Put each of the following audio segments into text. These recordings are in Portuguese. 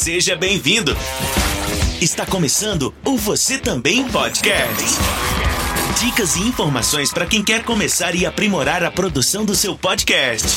Seja bem-vindo. Está começando o Você Também Podcast. Dicas e informações para quem quer começar e aprimorar a produção do seu podcast.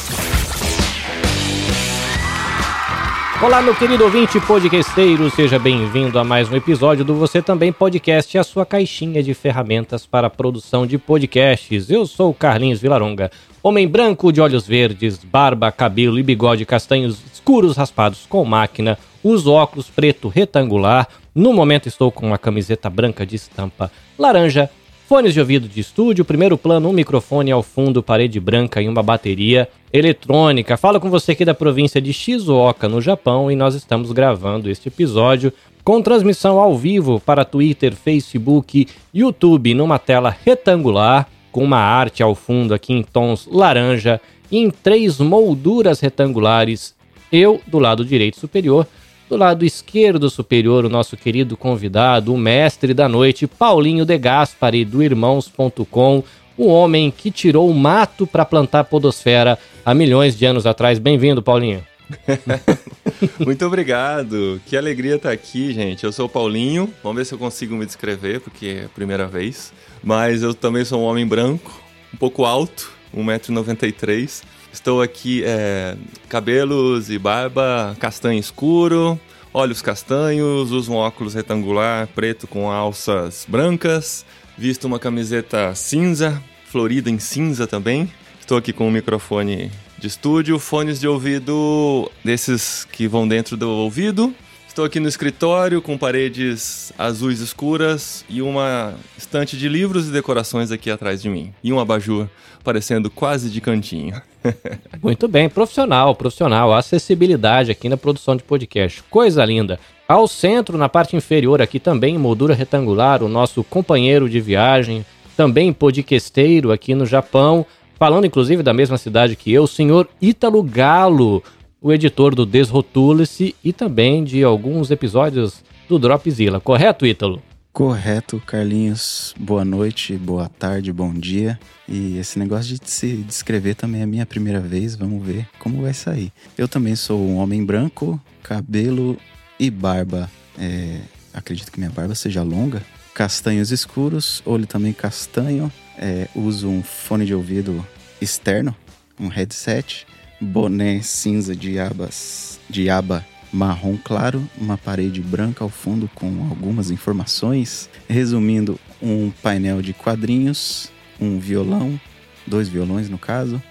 Olá, meu querido ouvinte podcasteiro, seja bem-vindo a mais um episódio do Você Também Podcast, a sua caixinha de ferramentas para a produção de podcasts. Eu sou o Carlinhos Vilaronga, homem branco de olhos verdes, barba, cabelo e bigode castanhos escuros raspados com máquina, uso óculos preto retangular, no momento estou com uma camiseta branca de estampa laranja, fones de ouvido de estúdio, primeiro plano, um microfone ao fundo, parede branca e uma bateria eletrônica. Falo com você aqui da província de Shizuoka, no Japão, e nós estamos gravando este episódio com transmissão ao vivo para Twitter, Facebook, YouTube, numa tela retangular, com uma arte ao fundo aqui em tons laranja, e em três molduras retangulares eu do lado direito superior, do lado esquerdo superior, o nosso querido convidado, o mestre da noite, Paulinho De Gaspari, do Irmãos.com, o homem que tirou o mato para plantar podosfera há milhões de anos atrás. Bem-vindo, Paulinho. Muito obrigado. Que alegria estar aqui, gente. Eu sou o Paulinho. Vamos ver se eu consigo me descrever, porque é a primeira vez. Mas eu também sou um homem branco, um pouco alto, 1,93m. Estou aqui, é, cabelos e barba castanho escuro, olhos castanhos, uso um óculos retangular preto com alças brancas, visto uma camiseta cinza, florida em cinza também. Estou aqui com um microfone de estúdio, fones de ouvido desses que vão dentro do ouvido. Estou aqui no escritório com paredes azuis escuras e uma estante de livros e decorações aqui atrás de mim. E um abajur parecendo quase de cantinho. Muito bem, profissional, profissional. Acessibilidade aqui na produção de podcast. Coisa linda. Ao centro, na parte inferior aqui também, em moldura retangular, o nosso companheiro de viagem, também podcasteiro aqui no Japão, falando inclusive da mesma cidade que eu, o senhor Ítalo Galo, o editor do Desrotule-se e também de alguns episódios do Dropzilla. Correto, Ítalo? Correto, Carlinhos. Boa noite, boa tarde, bom dia. E esse negócio de se descrever também é minha primeira vez, vamos ver como vai sair. Eu também sou um homem branco, cabelo e barba. É, acredito que minha barba seja longa. Castanhos escuros, olho também castanho. É, uso um fone de ouvido externo, um headset, boné cinza de abas, de aba marrom claro, uma parede branca ao fundo com algumas informações, resumindo, um painel de quadrinhos, um violão, dois violões no caso,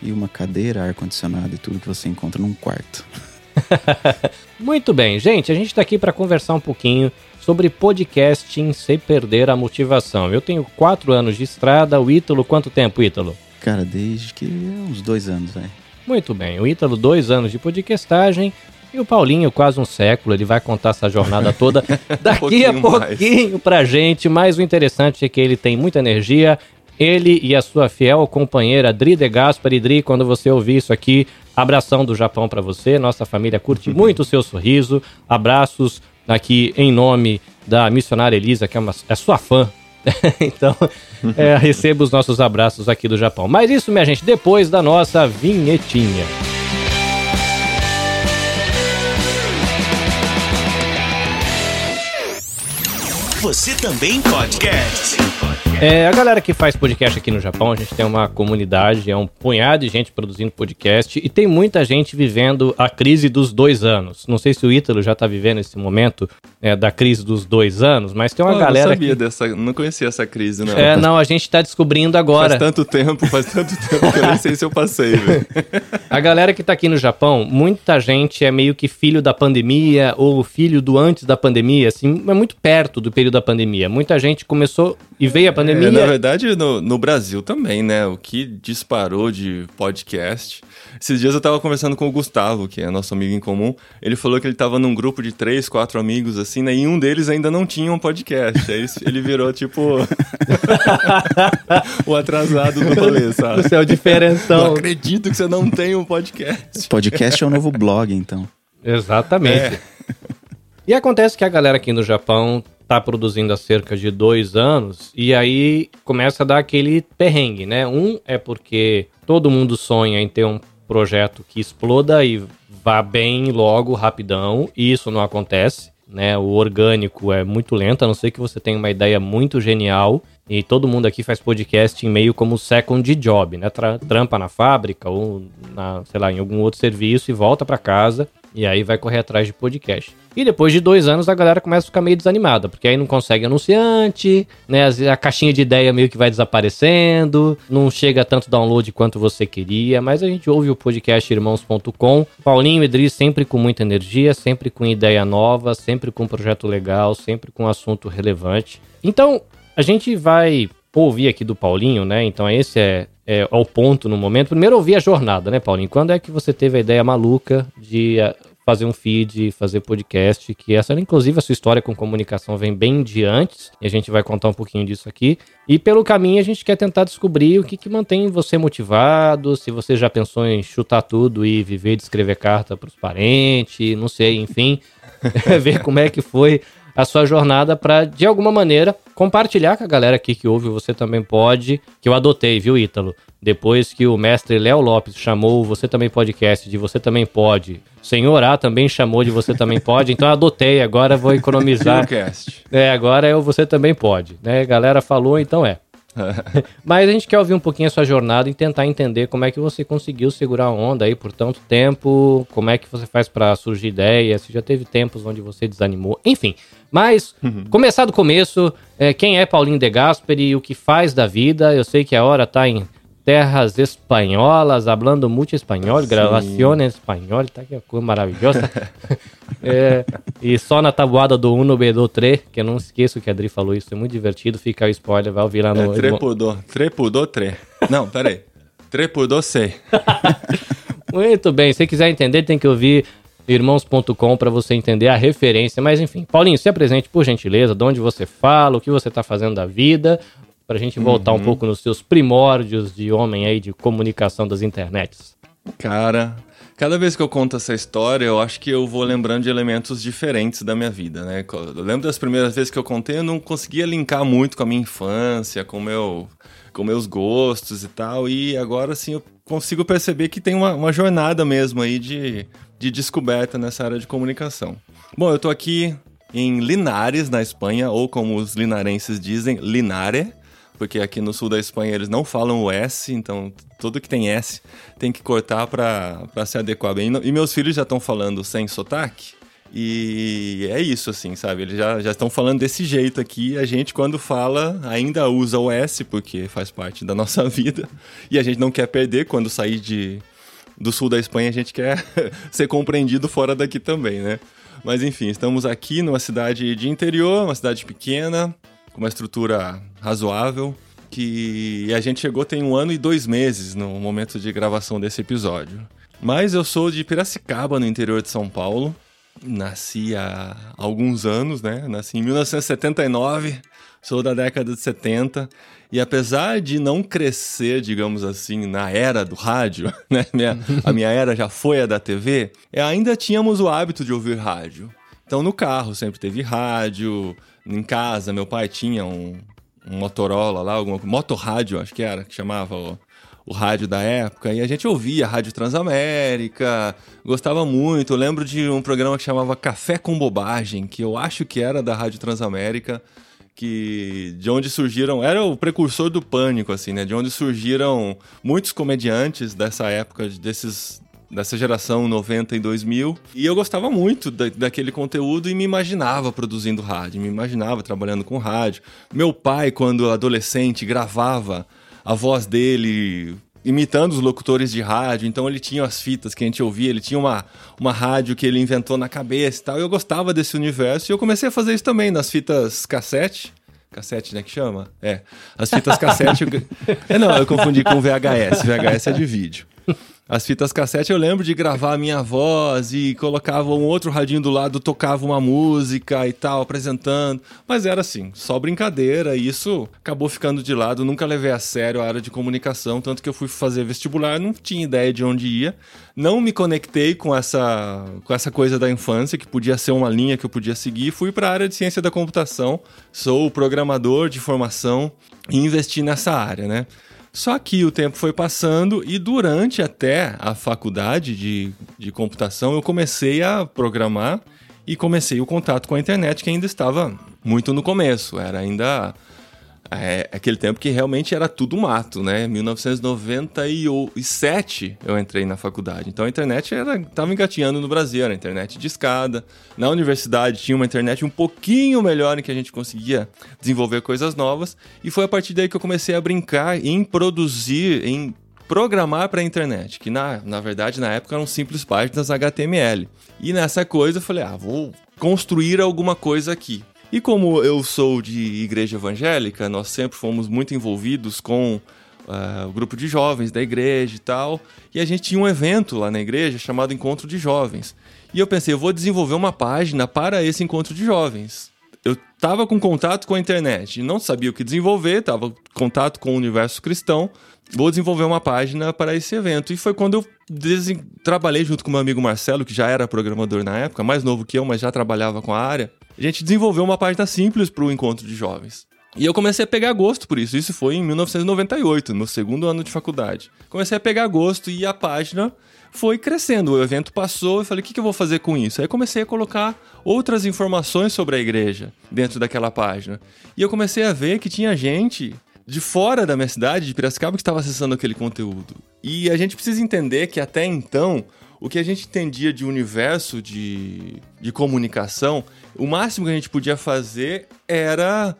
e uma cadeira, ar-condicionado e tudo que você encontra num quarto. Muito bem, gente, a gente está aqui para conversar um pouquinho sobre podcasting sem perder a motivação. Eu tenho quatro anos de estrada, o Ítalo, quanto tempo, Ítalo? Cara, desde que uns dois anos, né? Muito bem, o Ítalo, dois anos de podcastagem, e o Paulinho, quase um século, ele vai contar essa jornada toda daqui um a pouquinho mais. pra gente. Mas o interessante é que ele tem muita energia. Ele e a sua fiel companheira Dri de Gaspari. Dri, quando você ouvir isso aqui, abração do Japão para você. Nossa família curte muito o seu sorriso. Abraços aqui em nome da missionária Elisa, que é, uma, é sua fã. então, é, receba os nossos abraços aqui do Japão. Mas isso, minha gente, depois da nossa vinhetinha. Você também podcast. É, a galera que faz podcast aqui no Japão, a gente tem uma comunidade, é um punhado de gente produzindo podcast e tem muita gente vivendo a crise dos dois anos. Não sei se o Ítalo já tá vivendo esse momento é, da crise dos dois anos, mas tem uma oh, galera. Eu não sabia que... dessa, não conhecia essa crise, não. É, não, a gente tá descobrindo agora. Faz tanto tempo, faz tanto tempo que eu nem sei se eu passei, velho. A galera que tá aqui no Japão, muita gente é meio que filho da pandemia ou filho do antes da pandemia, assim, é muito perto do período da pandemia. Muita gente começou e veio a pandemia. É, na verdade, no, no, Brasil também, né? O que disparou de podcast. Esses dias eu tava conversando com o Gustavo, que é nosso amigo em comum. Ele falou que ele tava num grupo de três, quatro amigos, assim, né? E um deles ainda não tinha um podcast. Aí ele virou, tipo, o atrasado do rolê, sabe? Você é o diferentão. Não acredito que você não tem um podcast. Podcast é o novo blog, então. Exatamente. É. E acontece que a galera aqui no Japão tá produzindo há cerca de dois anos, e aí começa a dar aquele perrengue, né? Um é porque todo mundo sonha em ter um projeto que exploda e vá bem logo, rapidão, e isso não acontece. Né, o orgânico é muito lento, a não ser que você tenha uma ideia muito genial. E todo mundo aqui faz podcast em meio como second job, né? Tra trampa na fábrica ou na, sei lá, em algum outro serviço e volta para casa e aí vai correr atrás de podcast. E depois de dois anos a galera começa a ficar meio desanimada, porque aí não consegue anunciante, né? A caixinha de ideia meio que vai desaparecendo, não chega tanto download quanto você queria, mas a gente ouve o podcast irmãos.com. Paulinho e Edris sempre com muita energia, sempre com ideia nova, sempre com projeto legal, sempre com assunto relevante. Então, a gente vai ouvir aqui do Paulinho, né? Então esse é, é, o ponto no momento. Primeiro ouvir a jornada, né, Paulinho? Quando é que você teve a ideia maluca de eh, fazer um feed, fazer podcast, que essa, inclusive, a sua história com comunicação vem bem de antes, e a gente vai contar um pouquinho disso aqui. E pelo caminho a gente quer tentar descobrir o que, que mantém você motivado, se você já pensou em chutar tudo e viver de escrever carta para os parentes, não sei, enfim, ver como é que foi a sua jornada para, de alguma maneira, compartilhar com a galera aqui que ouve Você Também Pode, que eu adotei, viu, Ítalo? Depois que o mestre Léo Lopes chamou Você Também Podcast de Você Também Pode, o Senhor A também chamou de Você Também Pode, então eu adotei, agora vou economizar. é, agora é o Você Também Pode, né? A galera falou, então é. Mas a gente quer ouvir um pouquinho a sua jornada e tentar entender como é que você conseguiu segurar a onda aí por tanto tempo, como é que você faz para surgir ideias, se já teve tempos onde você desanimou, enfim. Mas, uhum. começar do começo, é, quem é Paulinho de Gasperi, o que faz da vida, eu sei que a hora tá em terras espanholas, hablando muito espanhol, gravação espanhol, tá que coisa maravilhosa. é, e só na tabuada do 1 no B 3, que eu não esqueço que a Adri falou isso, é muito divertido, fica o spoiler, vai ouvir lá no... É, trepudô, trepudô 3. Não, peraí, trepudô C. muito bem, se quiser entender tem que ouvir irmãos.com para você entender a referência, mas enfim. Paulinho, se apresente por gentileza, de onde você fala, o que você está fazendo da vida, para a gente voltar uhum. um pouco nos seus primórdios de homem aí de comunicação das internets. Cara, cada vez que eu conto essa história, eu acho que eu vou lembrando de elementos diferentes da minha vida, né? Eu lembro das primeiras vezes que eu contei, eu não conseguia linkar muito com a minha infância, com meu, com meus gostos e tal, e agora sim eu consigo perceber que tem uma, uma jornada mesmo aí de, de descoberta nessa área de comunicação. Bom, eu tô aqui em Linares, na Espanha, ou como os linarenses dizem, Linare porque aqui no sul da Espanha eles não falam o S, então tudo que tem S tem que cortar para se adequar bem. E meus filhos já estão falando sem sotaque. E é isso, assim, sabe? Eles já, já estão falando desse jeito aqui. A gente, quando fala, ainda usa o S, porque faz parte da nossa vida. E a gente não quer perder quando sair de, do sul da Espanha, a gente quer ser compreendido fora daqui também, né? Mas enfim, estamos aqui numa cidade de interior, uma cidade pequena, com uma estrutura razoável, que a gente chegou tem um ano e dois meses no momento de gravação desse episódio. Mas eu sou de Piracicaba, no interior de São Paulo. Nasci há alguns anos, né? Nasci em 1979, sou da década de 70. E apesar de não crescer, digamos assim, na era do rádio, né? Minha, a minha era já foi a da TV, ainda tínhamos o hábito de ouvir rádio. Então no carro sempre teve rádio, em casa, meu pai tinha um, um Motorola lá, alguma motorrádio, acho que era, que chamava o, o rádio da época, e a gente ouvia Rádio Transamérica, gostava muito. Eu lembro de um programa que chamava Café com Bobagem, que eu acho que era da Rádio Transamérica, que de onde surgiram, era o precursor do pânico, assim, né? De onde surgiram muitos comediantes dessa época, desses dessa geração 90 e 2000. E eu gostava muito da, daquele conteúdo e me imaginava produzindo rádio, me imaginava trabalhando com rádio. Meu pai, quando adolescente, gravava a voz dele imitando os locutores de rádio, então ele tinha as fitas que a gente ouvia, ele tinha uma, uma rádio que ele inventou na cabeça e tal. Eu gostava desse universo e eu comecei a fazer isso também nas fitas cassete. Cassete, né? Que chama? É. As fitas cassete. eu... É, não, eu confundi com VHS. VHS é de vídeo. As fitas cassete eu lembro de gravar a minha voz e colocava um outro radinho do lado, tocava uma música e tal, apresentando. Mas era assim, só brincadeira, e isso acabou ficando de lado. Nunca levei a sério a área de comunicação, tanto que eu fui fazer vestibular, não tinha ideia de onde ia. Não me conectei com essa, com essa coisa da infância, que podia ser uma linha que eu podia seguir. Fui para a área de ciência da computação, sou programador de formação e investi nessa área, né? Só que o tempo foi passando e durante até a faculdade de, de computação eu comecei a programar e comecei o contato com a internet que ainda estava muito no começo. Era ainda é, aquele tempo que realmente era tudo mato, né? 1997 eu entrei na faculdade. Então a internet estava engatinhando no Brasil, era internet de escada. Na universidade tinha uma internet um pouquinho melhor em que a gente conseguia desenvolver coisas novas. E foi a partir daí que eu comecei a brincar em produzir, em programar para a internet, que na, na verdade na época eram simples páginas HTML. E nessa coisa eu falei, ah, vou construir alguma coisa aqui. E como eu sou de igreja evangélica, nós sempre fomos muito envolvidos com uh, o grupo de jovens da igreja e tal. E a gente tinha um evento lá na igreja chamado Encontro de Jovens. E eu pensei, eu vou desenvolver uma página para esse encontro de jovens. Eu estava com contato com a internet não sabia o que desenvolver, estava contato com o universo cristão. Vou desenvolver uma página para esse evento. E foi quando eu trabalhei junto com meu amigo Marcelo, que já era programador na época, mais novo que eu, mas já trabalhava com a área a gente desenvolveu uma página simples para o encontro de jovens. E eu comecei a pegar gosto por isso. Isso foi em 1998, no segundo ano de faculdade. Comecei a pegar gosto e a página foi crescendo. O evento passou e falei: o que, que eu vou fazer com isso? Aí comecei a colocar outras informações sobre a igreja dentro daquela página. E eu comecei a ver que tinha gente de fora da minha cidade, de Piracicaba, que estava acessando aquele conteúdo. E a gente precisa entender que até então o que a gente entendia de universo de, de comunicação, o máximo que a gente podia fazer era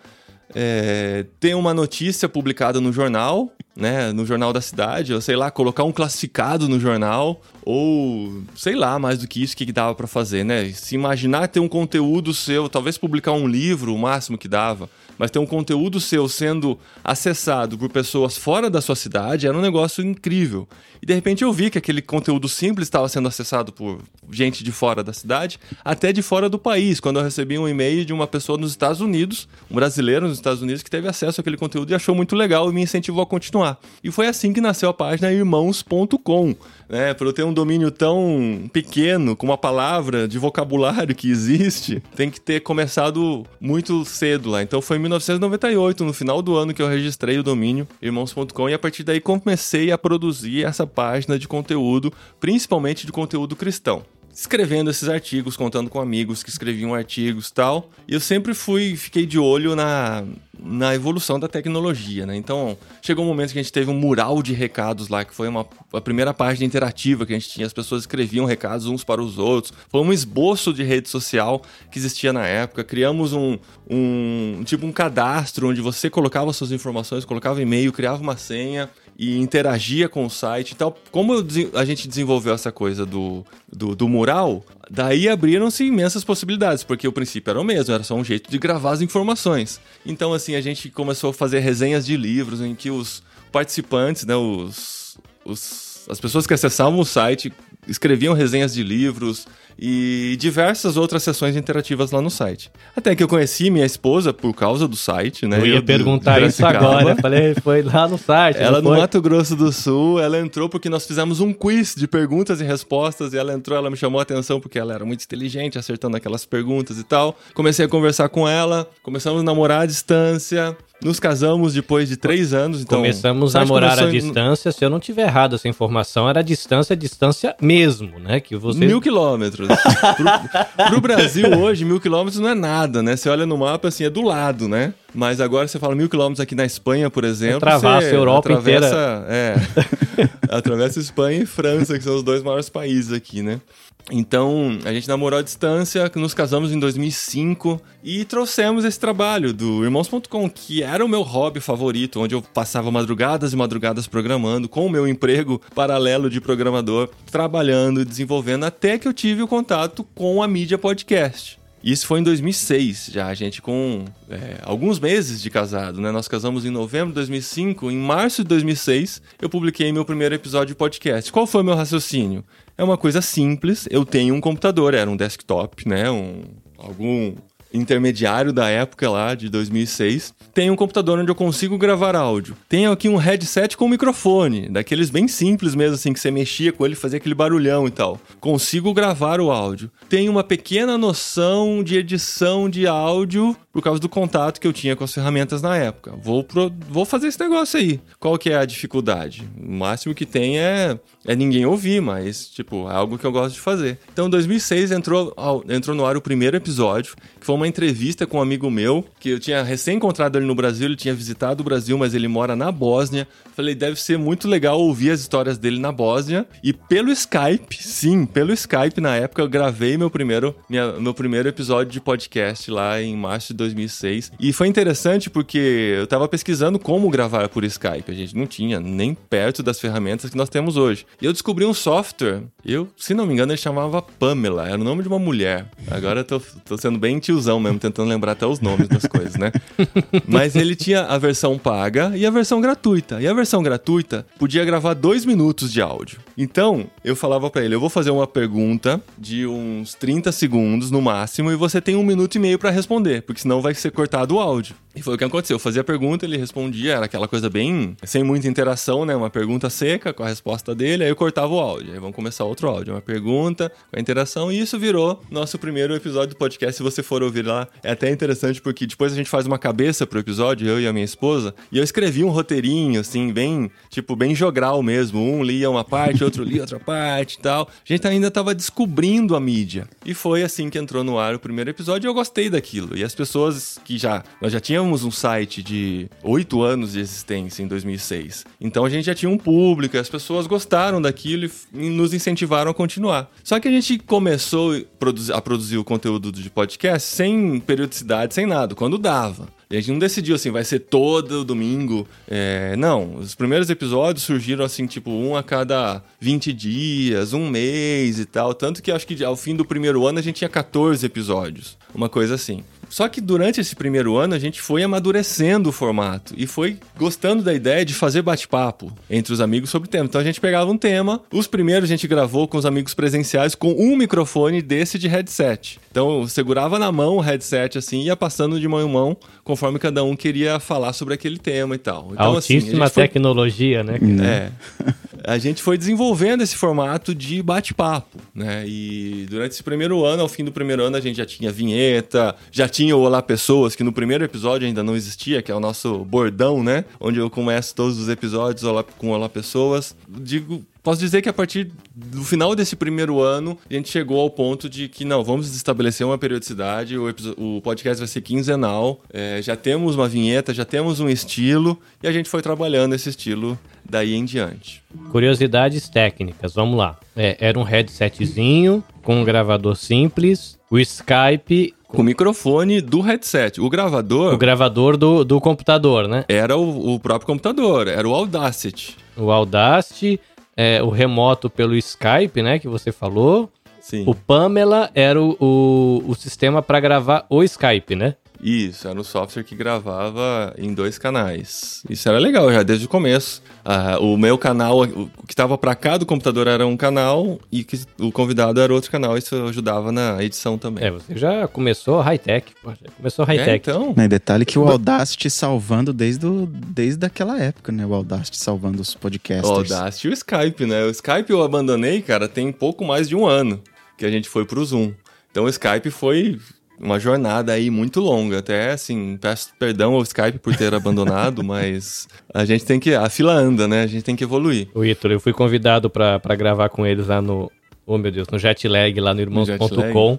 é, ter uma notícia publicada no jornal, né, no jornal da cidade, ou sei lá, colocar um classificado no jornal, ou sei lá, mais do que isso que dava para fazer, né? Se imaginar ter um conteúdo seu, talvez publicar um livro, o máximo que dava mas ter um conteúdo seu sendo acessado por pessoas fora da sua cidade era um negócio incrível. E de repente eu vi que aquele conteúdo simples estava sendo acessado por gente de fora da cidade, até de fora do país. Quando eu recebi um e-mail de uma pessoa nos Estados Unidos, um brasileiro nos Estados Unidos, que teve acesso àquele conteúdo e achou muito legal e me incentivou a continuar. E foi assim que nasceu a página irmãos.com né? Para eu ter um domínio tão pequeno, com uma palavra de vocabulário que existe, tem que ter começado muito cedo lá. Então foi em 1998, no final do ano, que eu registrei o domínio irmãos.com e a partir daí comecei a produzir essa página de conteúdo, principalmente de conteúdo cristão escrevendo esses artigos, contando com amigos que escreviam artigos tal. E eu sempre fui, fiquei de olho na, na evolução da tecnologia, né? Então, chegou um momento que a gente teve um mural de recados lá, que foi uma, a primeira página interativa que a gente tinha. As pessoas escreviam recados uns para os outros. Foi um esboço de rede social que existia na época. Criamos um, um tipo um cadastro onde você colocava suas informações, colocava e-mail, criava uma senha e interagia com o site e tal. Como a gente desenvolveu essa coisa do, do, do mural, daí abriram-se imensas possibilidades, porque o princípio era o mesmo, era só um jeito de gravar as informações. Então, assim, a gente começou a fazer resenhas de livros em que os participantes, né, os, os, as pessoas que acessavam o site escreviam resenhas de livros, e diversas outras sessões interativas lá no site. Até que eu conheci minha esposa por causa do site, né? Eu ia perguntar isso agora. Falei, foi lá no site. Ela no Mato Grosso do Sul, ela entrou porque nós fizemos um quiz de perguntas e respostas e ela entrou, ela me chamou a atenção porque ela era muito inteligente, acertando aquelas perguntas e tal. Comecei a conversar com ela, começamos a namorar à distância. Nos casamos depois de três anos. Então, Começamos a morar à distância. Se eu não tiver errado essa informação, era distância, distância mesmo, né? Que você... Mil quilômetros. Pro, pro Brasil hoje, mil quilômetros não é nada, né? Você olha no mapa, assim, é do lado, né? Mas agora você fala mil quilômetros aqui na Espanha, por exemplo. Atravessa a Europa atravessa, inteira. É. atravessa Espanha e França, que são os dois maiores países aqui, né? Então, a gente namorou à distância, nos casamos em 2005 e trouxemos esse trabalho do Irmãos.com, que era o meu hobby favorito, onde eu passava madrugadas e madrugadas programando, com o meu emprego paralelo de programador, trabalhando e desenvolvendo, até que eu tive o contato com a mídia podcast. Isso foi em 2006, já a gente com é, alguns meses de casado, né? Nós casamos em novembro de 2005. Em março de 2006, eu publiquei meu primeiro episódio de podcast. Qual foi o meu raciocínio? É uma coisa simples. Eu tenho um computador, era um desktop, né? Um, algum intermediário da época lá, de 2006. Tenho um computador onde eu consigo gravar áudio. Tenho aqui um headset com microfone, daqueles bem simples mesmo, assim, que você mexia com ele fazia aquele barulhão e tal. Consigo gravar o áudio. Tenho uma pequena noção de edição de áudio por causa do contato que eu tinha com as ferramentas na época. Vou, pro, vou fazer esse negócio aí. Qual que é a dificuldade? O máximo que tem é, é ninguém ouvir, mas, tipo, é algo que eu gosto de fazer. Então, em 2006 entrou, entrou no ar o primeiro episódio, que foi uma entrevista com um amigo meu, que eu tinha recém encontrado ele no Brasil, ele tinha visitado o Brasil, mas ele mora na Bósnia. Falei, deve ser muito legal ouvir as histórias dele na Bósnia. E pelo Skype, sim, pelo Skype, na época, eu gravei meu primeiro, minha, meu primeiro episódio de podcast lá em março de 2006. E foi interessante porque eu tava pesquisando como gravar por Skype. A gente não tinha nem perto das ferramentas que nós temos hoje. E eu descobri um software, eu, se não me engano, ele chamava Pamela, era o nome de uma mulher. Agora eu tô, tô sendo bem tiozão mesmo, tentando lembrar até os nomes das coisas, né? Mas ele tinha a versão paga e a versão gratuita. E a versão gratuita podia gravar dois minutos de áudio. Então, eu falava para ele, eu vou fazer uma pergunta de uns 30 segundos no máximo e você tem um minuto e meio para responder, porque senão vai ser cortado o áudio. E foi o que aconteceu. Eu fazia a pergunta, ele respondia, era aquela coisa bem sem muita interação, né? Uma pergunta seca com a resposta dele, aí eu cortava o áudio. Aí vamos começar outro áudio. Uma pergunta com a interação, e isso virou nosso primeiro episódio do podcast. Se você for ouvir lá, é até interessante porque depois a gente faz uma cabeça pro episódio, eu e a minha esposa, e eu escrevi um roteirinho, assim, bem, tipo, bem jogral mesmo. Um lia uma parte, outro lia outra parte e tal. A gente ainda tava descobrindo a mídia. E foi assim que entrou no ar o primeiro episódio e eu gostei daquilo. E as pessoas que já, nós já tínhamos tínhamos um site de oito anos de existência em 2006. Então a gente já tinha um público, as pessoas gostaram daquilo e nos incentivaram a continuar. Só que a gente começou a produzir o conteúdo de podcast sem periodicidade, sem nada, quando dava. A gente não decidiu assim, vai ser todo domingo. É, não, os primeiros episódios surgiram assim, tipo, um a cada 20 dias, um mês e tal. Tanto que acho que ao fim do primeiro ano a gente tinha 14 episódios. Uma coisa assim. Só que durante esse primeiro ano a gente foi amadurecendo o formato e foi gostando da ideia de fazer bate-papo entre os amigos sobre o tema. Então a gente pegava um tema, os primeiros a gente gravou com os amigos presenciais com um microfone desse de headset. Então segurava na mão o headset assim e ia passando de mão em mão conforme cada um queria falar sobre aquele tema e tal. Então, Altíssima assim, tecnologia, foi... né? É. a gente foi desenvolvendo esse formato de bate-papo, né? E durante esse primeiro ano, ao fim do primeiro ano, a gente já tinha vinheta, já tinha o Olá Pessoas, que no primeiro episódio ainda não existia, que é o nosso bordão, né? Onde eu começo todos os episódios com Olá Pessoas. Digo Posso dizer que a partir do final desse primeiro ano, a gente chegou ao ponto de que, não, vamos estabelecer uma periodicidade, o, o podcast vai ser quinzenal, é, já temos uma vinheta, já temos um estilo, e a gente foi trabalhando esse estilo daí em diante. Curiosidades técnicas, vamos lá. É, era um headsetzinho com um gravador simples, o Skype com o microfone do headset. O gravador. O gravador do, do computador, né? Era o, o próprio computador, era o Audacity. O Audacity é, o remoto pelo Skype, né, que você falou. Sim. O Pamela era o, o, o sistema para gravar o Skype, né? Isso, era um software que gravava em dois canais. Isso era legal já desde o começo. Uh, o meu canal, o que estava para cá do computador era um canal e que, o convidado era outro canal. Isso ajudava na edição também. É, você já começou high-tech. Começou high-tech. É, então. Em detalhe que o Audacity salvando desde, o, desde aquela época, né? O Audacity salvando os podcasts. O Audacity e o Skype, né? O Skype eu abandonei, cara, tem pouco mais de um ano que a gente foi pro Zoom. Então o Skype foi uma jornada aí muito longa. Até assim, peço perdão ao Skype por ter abandonado, mas a gente tem que. A fila anda, né? A gente tem que evoluir. O Ítalo, eu fui convidado para gravar com eles lá no. Oh meu Deus, no Jetlag, lá no irmãos.com.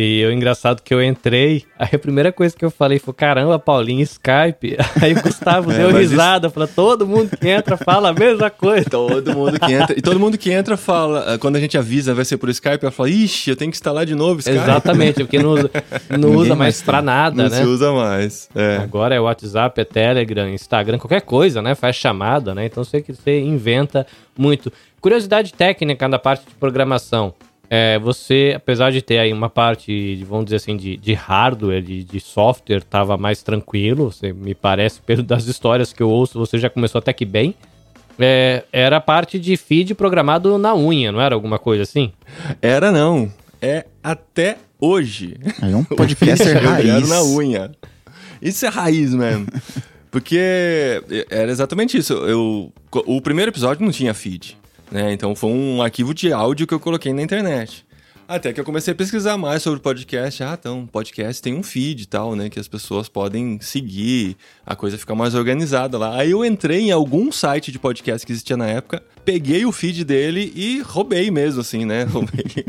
E o engraçado que eu entrei, aí a primeira coisa que eu falei foi: caramba, Paulinho, Skype. Aí o Gustavo é, deu risada, isso... falou: todo mundo que entra fala a mesma coisa. Todo mundo que entra. E todo mundo que entra fala, quando a gente avisa vai ser por Skype, ela fala: ixi, eu tenho que instalar de novo Skype. Exatamente, porque não usa, não usa mais, pra nada, não né? Não se usa mais. É. Agora é WhatsApp, é Telegram, Instagram, qualquer coisa, né? Faz chamada, né? Então você, você inventa muito. Curiosidade técnica da parte de programação. É, você, apesar de ter aí uma parte, vamos dizer assim, de, de hardware, de, de software, estava mais tranquilo. Você me parece, pelo das histórias que eu ouço, você já começou até que bem. É, era a parte de feed programado na unha, não era alguma coisa assim? Era não. É até hoje. É um podcaster raiz. na unha. Isso é raiz mesmo. Porque era exatamente isso. Eu, o primeiro episódio não tinha feed. Né? Então foi um arquivo de áudio que eu coloquei na internet. Até que eu comecei a pesquisar mais sobre podcast. Ah, então, podcast tem um feed e tal, né? Que as pessoas podem seguir, a coisa fica mais organizada lá. Aí eu entrei em algum site de podcast que existia na época, peguei o feed dele e roubei mesmo, assim, né? Roubei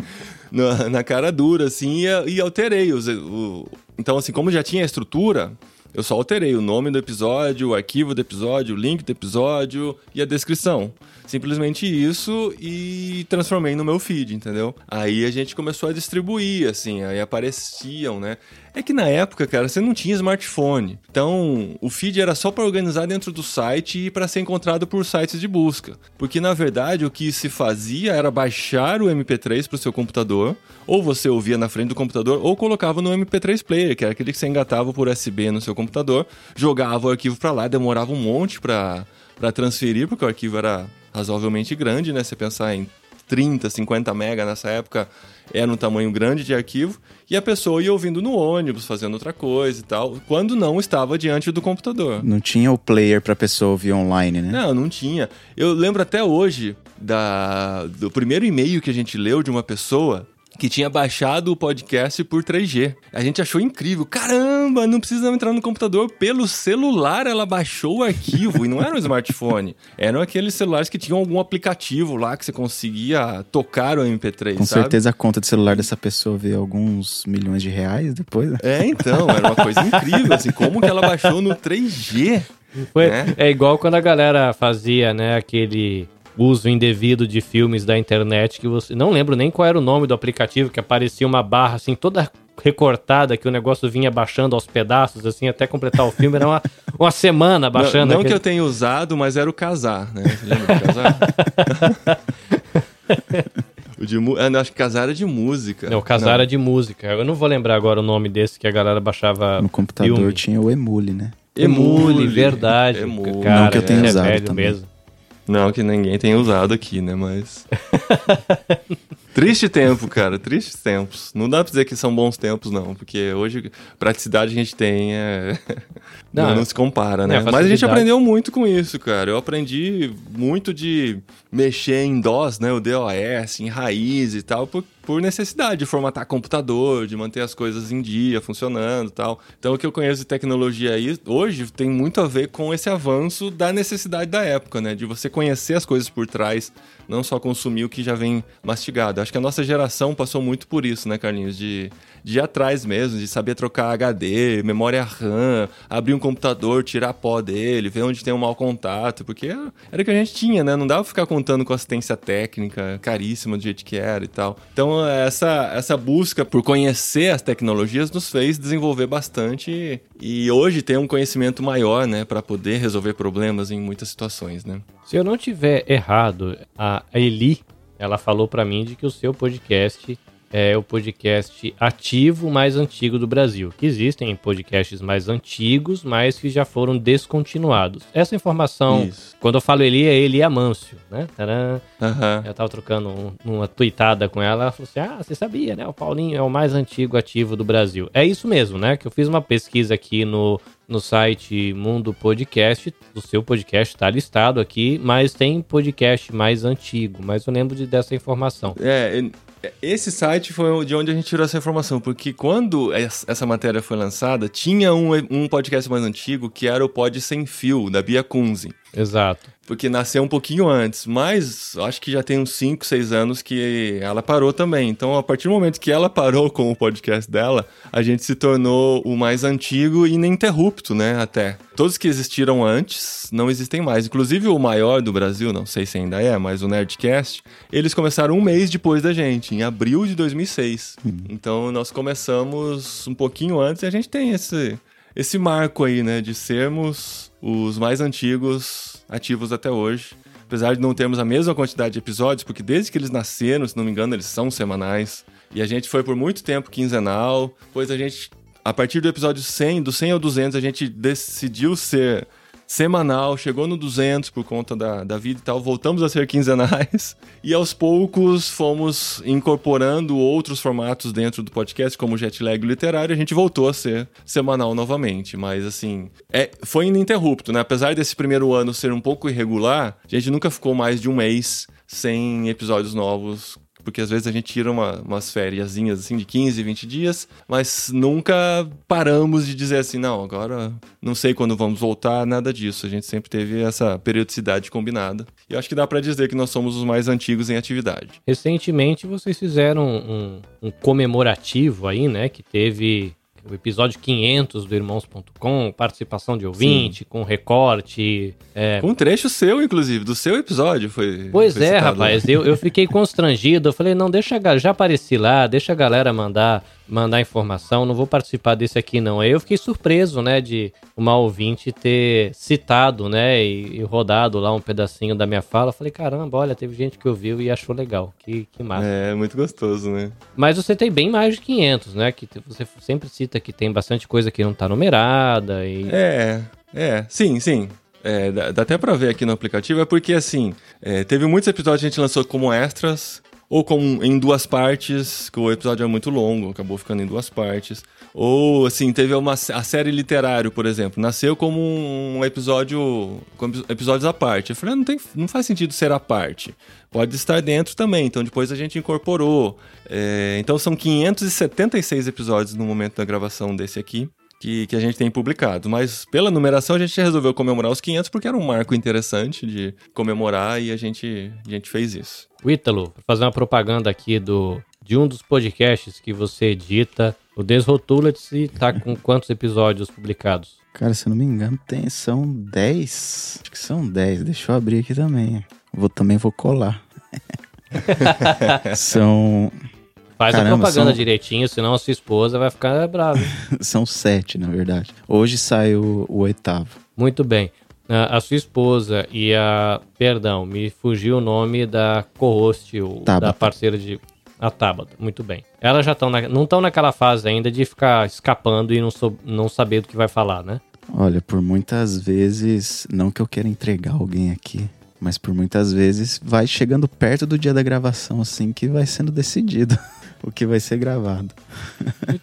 na, na cara dura, assim, e, e alterei. Os, o... Então, assim, como já tinha a estrutura, eu só alterei o nome do episódio, o arquivo do episódio, o link do episódio e a descrição. Simplesmente isso e transformei no meu feed, entendeu? Aí a gente começou a distribuir, assim, aí apareciam, né? É que na época, cara, você não tinha smartphone. Então, o feed era só para organizar dentro do site e para ser encontrado por sites de busca. Porque na verdade, o que se fazia era baixar o MP3 para o seu computador, ou você ouvia na frente do computador, ou colocava no MP3 player, que era aquele que você engatava por USB no seu computador, jogava o arquivo para lá, demorava um monte para transferir, porque o arquivo era razoavelmente grande, né? Você pensar em 30, 50 mega nessa época era um tamanho grande de arquivo e a pessoa ia ouvindo no ônibus, fazendo outra coisa e tal, quando não estava diante do computador. Não tinha o player para a pessoa ouvir online, né? Não, não tinha. Eu lembro até hoje da, do primeiro e-mail que a gente leu de uma pessoa que tinha baixado o podcast por 3G. A gente achou incrível. Caramba, não precisa entrar no computador. Pelo celular ela baixou o arquivo. e não era um smartphone. Eram aqueles celulares que tinham algum aplicativo lá que você conseguia tocar o MP3. Com sabe? certeza a conta de celular dessa pessoa veio alguns milhões de reais depois. né? É, então, era uma coisa incrível. Assim, como que ela baixou no 3G? Foi- né? É igual quando a galera fazia, né, aquele uso indevido de filmes da internet que você. Não lembro nem qual era o nome do aplicativo, que aparecia uma barra assim, toda recortada, que o negócio vinha baixando aos pedaços, assim, até completar o filme. Era uma, uma semana baixando não não que aquele- eu tenha usado, mas era o casar, né? Você lembra do casar? o de mu- ah, não, acho que casar era de música. Não, o casar era de música. Eu não vou lembrar agora o nome desse que a galera baixava. No computador filme. tinha o Emule, né? Emule, verdade. Emule. Cara, Não que eu tenha é usado velho também. mesmo. Não, que ninguém tenha usado aqui, né? Mas. Triste tempo, cara. Tristes tempos. Não dá pra dizer que são bons tempos, não. Porque hoje, praticidade que a gente tem é. Não, Não, não se compara, né? é, Mas a gente aprendeu muito com isso, cara. Eu aprendi muito de mexer em DOS, né? O DOS, em raiz e tal, por, por necessidade de formatar computador, de manter as coisas em dia, funcionando tal. Então, o que eu conheço de tecnologia aí, hoje, tem muito a ver com esse avanço da necessidade da época, né? De você conhecer as coisas por trás, não só consumir o que já vem mastigado. Acho que a nossa geração passou muito por isso, né, Carlinhos? De, de ir atrás mesmo, de saber trocar HD, memória RAM, abrir um computador, tirar pó dele, ver onde tem um mau contato, porque era o que a gente tinha, né? Não dava ficar contando com assistência técnica caríssima do jeito que era e tal. Então, essa, essa busca por conhecer as tecnologias nos fez desenvolver bastante e hoje tem um conhecimento maior, né, para poder resolver problemas em muitas situações, né? Se eu não tiver errado, a Eli, ela falou pra mim de que o seu podcast é o podcast ativo mais antigo do Brasil. Que existem podcasts mais antigos, mas que já foram descontinuados. Essa informação, Isso. quando eu falo Eli, é Eli Amâncio, né? Tcharam. Aham. Eu tava trocando um- uma tuitada com ela, ela falou assim: Ah, você sabia, né? O Paulinho é o mais antigo ativo do Brasil. É isso mesmo, né? Que eu fiz uma pesquisa aqui no, no site Mundo Podcast. O seu podcast tá listado aqui, mas tem podcast mais antigo. Mas eu lembro de, dessa informação. É, esse site foi de onde a gente tirou essa informação, porque quando es- essa matéria foi lançada, tinha um, um podcast mais antigo que era o Pod Sem Fio, da Bia Kunze. Exato. Porque nasceu um pouquinho antes, mas acho que já tem uns 5, 6 anos que ela parou também. Então, a partir do momento que ela parou com o podcast dela, a gente se tornou o mais antigo e ininterrupto, né? Até. Todos que existiram antes não existem mais. Inclusive o maior do Brasil, não sei se ainda é, mas o Nerdcast, eles começaram um mês depois da gente, em abril de 2006. Então, nós começamos um pouquinho antes e a gente tem esse, esse marco aí, né? De sermos os mais antigos ativos até hoje. Apesar de não termos a mesma quantidade de episódios, porque desde que eles nasceram, se não me engano, eles são semanais. E a gente foi por muito tempo quinzenal. Depois a gente, a partir do episódio 100, do 100 ao 200, a gente decidiu ser semanal, chegou no 200 por conta da, da vida e tal, voltamos a ser quinzenais e aos poucos fomos incorporando outros formatos dentro do podcast, como o Jetlag Literário, a gente voltou a ser semanal novamente, mas assim, é, foi ininterrupto, né? Apesar desse primeiro ano ser um pouco irregular, a gente nunca ficou mais de um mês sem episódios novos, porque às vezes a gente tira uma, umas férias assim de 15, 20 dias, mas nunca paramos de dizer assim, não, agora não sei quando vamos voltar, nada disso. A gente sempre teve essa periodicidade combinada. E acho que dá para dizer que nós somos os mais antigos em atividade. Recentemente vocês fizeram um, um comemorativo aí, né, que teve o episódio 500 do Irmãos.com, participação de ouvinte, Sim. com recorte. É... Com um trecho seu, inclusive, do seu episódio foi. Pois foi é, rapaz, eu, eu fiquei constrangido. Eu falei, não, deixa já apareci lá, deixa a galera mandar mandar informação, não vou participar desse aqui não. Aí eu fiquei surpreso, né, de uma ouvinte ter citado, né, e, e rodado lá um pedacinho da minha fala. falei, caramba, olha, teve gente que ouviu e achou legal. Que, que massa. É, muito gostoso, né? Mas você tem bem mais de 500, né, que você sempre cita que tem bastante coisa que não tá numerada e... É, é, sim, sim. É, dá, dá até pra ver aqui no aplicativo, é porque assim, é, teve muitos episódios que a gente lançou como extras, ou como em duas partes, que o episódio é muito longo, acabou ficando em duas partes. Ou, assim, teve uma a série literário, por exemplo, nasceu como um episódio, com episódios à parte. Eu falei, ah, não, tem, não faz sentido ser à parte. Pode estar dentro também, então depois a gente incorporou. É, então são 576 episódios no momento da gravação desse aqui que, que a gente tem publicado. Mas pela numeração a gente resolveu comemorar os 500 porque era um marco interessante de comemorar e a gente, a gente fez isso. O Ítalo, fazer uma propaganda aqui do, de um dos podcasts que você edita, o Desrotula-se, tá com quantos episódios publicados? Cara, se eu não me engano, tem, são 10. Acho que são 10. Deixa eu abrir aqui também. Vou, também vou colar. são Faz Caramba, a propaganda são... direitinho, senão a sua esposa vai ficar brava. são sete, na verdade. Hoje sai o, o oitavo. Muito bem. A, a, sua esposa e a. Perdão, me fugiu o nome da co-host, da parceira de. A Tabata, muito bem. Elas já estão não estão naquela fase ainda de ficar escapando e não, so, não saber do que vai falar, né? Olha, por muitas vezes, não que eu queira entregar alguém aqui, mas por muitas vezes vai chegando perto do dia da gravação, assim, que vai sendo decidido. o que vai ser gravado.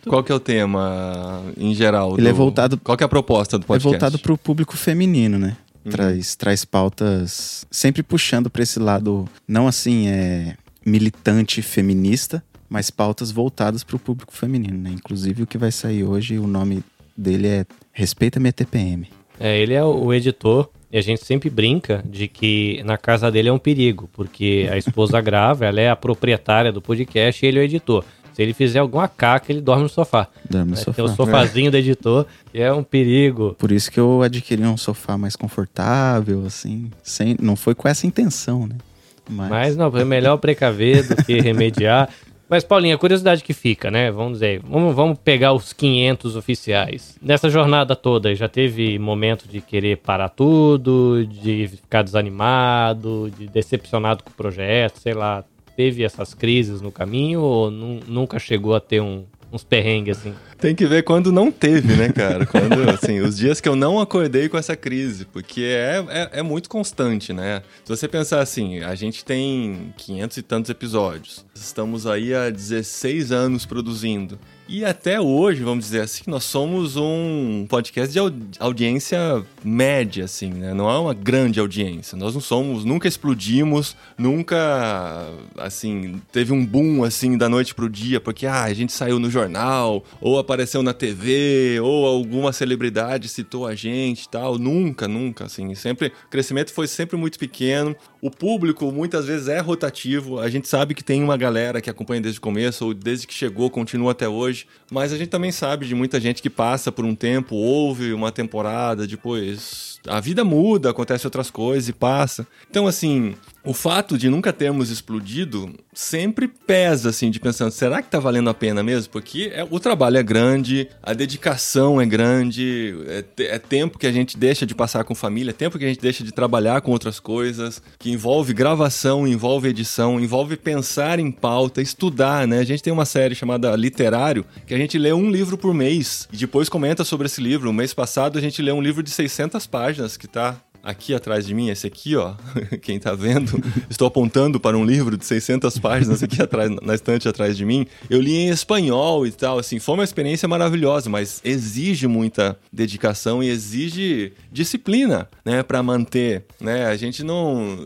Qual que é o tema em geral? Ele é do... é voltado. Qual que é a proposta do podcast? É voltado para o público feminino, né? Uhum. Traz, traz pautas sempre puxando para esse lado, não assim, é militante feminista, mas pautas voltadas para o público feminino, né? Inclusive o que vai sair hoje, o nome dele é Respeita Minha TPM. É, ele é o editor e a gente sempre brinca de que na casa dele é um perigo, porque a esposa grava, ela é a proprietária do podcast e ele é o editor. Se ele fizer alguma caca, ele dorme no sofá. Dorme no sofá. Tem o sofazinho é. do editor, e é um perigo. Por isso que eu adquiri um sofá mais confortável, assim, sem, não foi com essa intenção, né? Mas, Mas não, é melhor precaver do que remediar. Mas, Paulinha, a curiosidade que fica, né? Vamos dizer, vamos, vamos pegar os 500 oficiais. Nessa jornada toda, já teve momento de querer parar tudo, de ficar desanimado, de decepcionado com o projeto, sei lá. Teve essas crises no caminho ou nunca chegou a ter um, uns perrengues assim? Tem que ver quando não teve, né, cara? Quando, assim, os dias que eu não acordei com essa crise, porque é, é, é, muito constante, né? Se você pensar assim, a gente tem 500 e tantos episódios, estamos aí há 16 anos produzindo. E até hoje, vamos dizer assim, nós somos um podcast de audiência média, assim, né? Não é uma grande audiência. Nós não somos, nunca explodimos, nunca, assim, teve um boom, assim, da noite pro dia, porque, ah, a gente saiu no jornal, ou apareceu na TV, ou alguma celebridade citou a gente tal. Nunca, nunca, assim. Sempre, o crescimento foi sempre muito pequeno. O público, muitas vezes, é rotativo. A gente sabe que tem uma galera que acompanha desde o começo, ou desde que chegou, continua até hoje hoje. Mas a gente também sabe de muita gente que passa por um tempo, ouve uma temporada, depois a vida muda, acontece outras coisas e passa. Então, assim, o fato de nunca termos explodido sempre pesa, assim, de pensando, será que tá valendo a pena mesmo? Porque é, o trabalho é grande, a dedicação é grande, é, é, tempo que a gente deixa de passar com família, é tempo que a gente deixa de trabalhar com outras coisas, que envolve gravação, envolve edição, envolve pensar em pauta, estudar, né? A gente tem uma série chamada Literário, que a gente lê um livro por mês e depois comenta sobre esse livro. O mês passado a gente leu um livro de 600 páginas que tá aqui atrás de mim, esse aqui, ó, quem tá vendo, estou apontando para um livro de 600 páginas aqui atrás, na estante atrás de mim. Eu li em espanhol e tal, assim, foi uma experiência maravilhosa, mas exige muita dedicação e exige disciplina, né, para manter, né? A gente não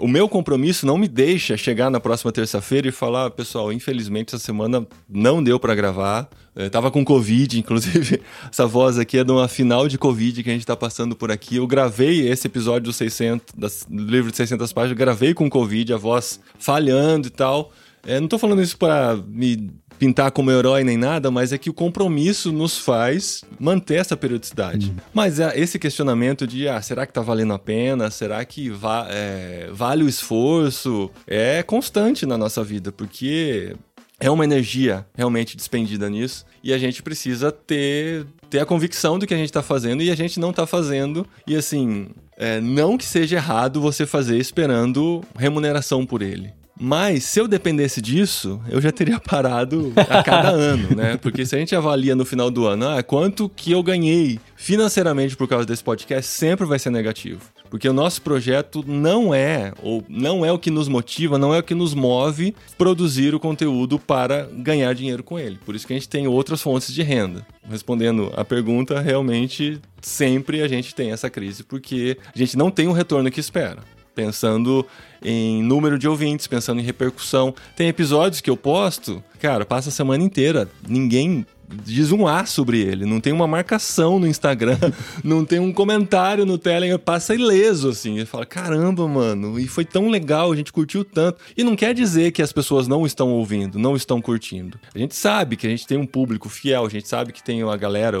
o meu compromisso não me deixa chegar na próxima terça-feira e falar, pessoal, infelizmente essa semana não deu para gravar. Eu tava com Covid, inclusive essa voz aqui é de uma final de Covid que a gente tá passando por aqui. Eu gravei esse episódio do 600, do livro de 600 páginas, gravei com Covid, a voz falhando e tal. É, não tô falando isso para me pintar como herói nem nada, mas é que o compromisso nos faz manter essa periodicidade. Uhum. Mas é esse questionamento de, ah, será que tá valendo a pena? Será que va é, vale o esforço? É constante na nossa vida, porque é uma energia realmente despendida nisso e a gente precisa ter, ter a convicção do que a gente está fazendo e a gente não está fazendo. E assim, é, não que seja errado você fazer esperando remuneração por ele. Mas se eu dependesse disso, eu já teria parado a cada ano, né? Porque se a gente avalia no final do ano, ah, quanto que eu ganhei financeiramente por causa desse podcast, sempre vai ser negativo. Porque o nosso projeto não é, ou não é o que nos motiva, não é o que nos move produzir o conteúdo para ganhar dinheiro com ele. Por isso que a gente tem outras fontes de renda. Respondendo a pergunta, realmente sempre a gente tem essa crise, porque a gente não tem o retorno que espera pensando em número de ouvintes, pensando em repercussão. Tem episódios que eu posto, cara, passa a semana inteira, ninguém diz um A sobre ele, não tem uma marcação no Instagram, não tem um comentário no Telegram, passa ileso assim. Ele fala: "Caramba, mano, e foi tão legal, a gente curtiu tanto". E não quer dizer que as pessoas não estão ouvindo, não estão curtindo. A gente sabe que a gente tem um público fiel, a gente sabe que tem uma galera,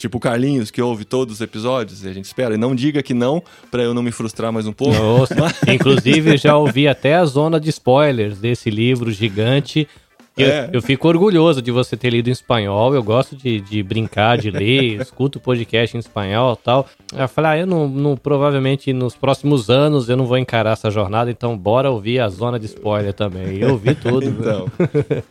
Tipo o Carlinhos, que ouve todos os episódios, e a gente espera. E não diga que não, para eu não me frustrar mais um pouco. Nossa, inclusive, já ouvi até a zona de spoilers desse livro gigante. Eu, é. eu, fico orgulhoso de você ter lido em espanhol. Eu gosto de, de brincar, de ler, escuto podcast em espanhol e tal. Eu falei, ah, eu não, não, provavelmente nos próximos anos eu não vou encarar essa jornada, então bora ouvir a zona de spoiler também. Eu ouvi tudo. então,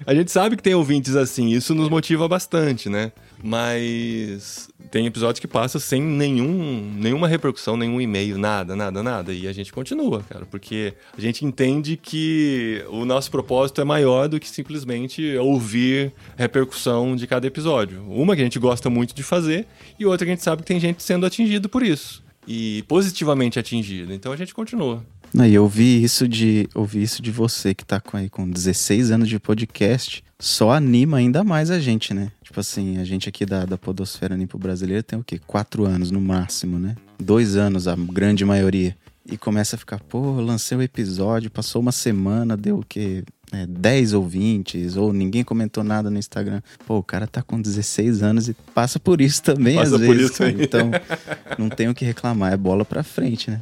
a gente sabe que tem ouvintes assim, isso nos motiva bastante, né? Mas tem episódios que passam sem nenhum, nenhuma repercussão, nenhum e-mail, nada, nada, nada. E a gente continua, cara, porque a gente entende que o nosso propósito é maior do que simplesmente ouvir repercussão de cada episódio. Uma que a gente gosta muito de fazer e outra que a gente sabe que tem gente sendo atingido por isso. E positivamente atingido. Então a gente continua. E eu isso de ouvi isso de você que tá com, aí, com 16 anos de podcast. Só anima ainda mais a gente, né? Tipo assim, a gente aqui da, da Podosfera Nimpo Brasileira tem o quê? Quatro anos no máximo, né? Dois anos, a grande maioria. E começa a ficar, pô, lancei o um episódio, passou uma semana, deu o quê? É, 10 ouvintes, ou ninguém comentou nada no Instagram. Pô, o cara tá com 16 anos e passa por isso também, passa às vezes. Isso então, não tem o que reclamar, é bola pra frente, né?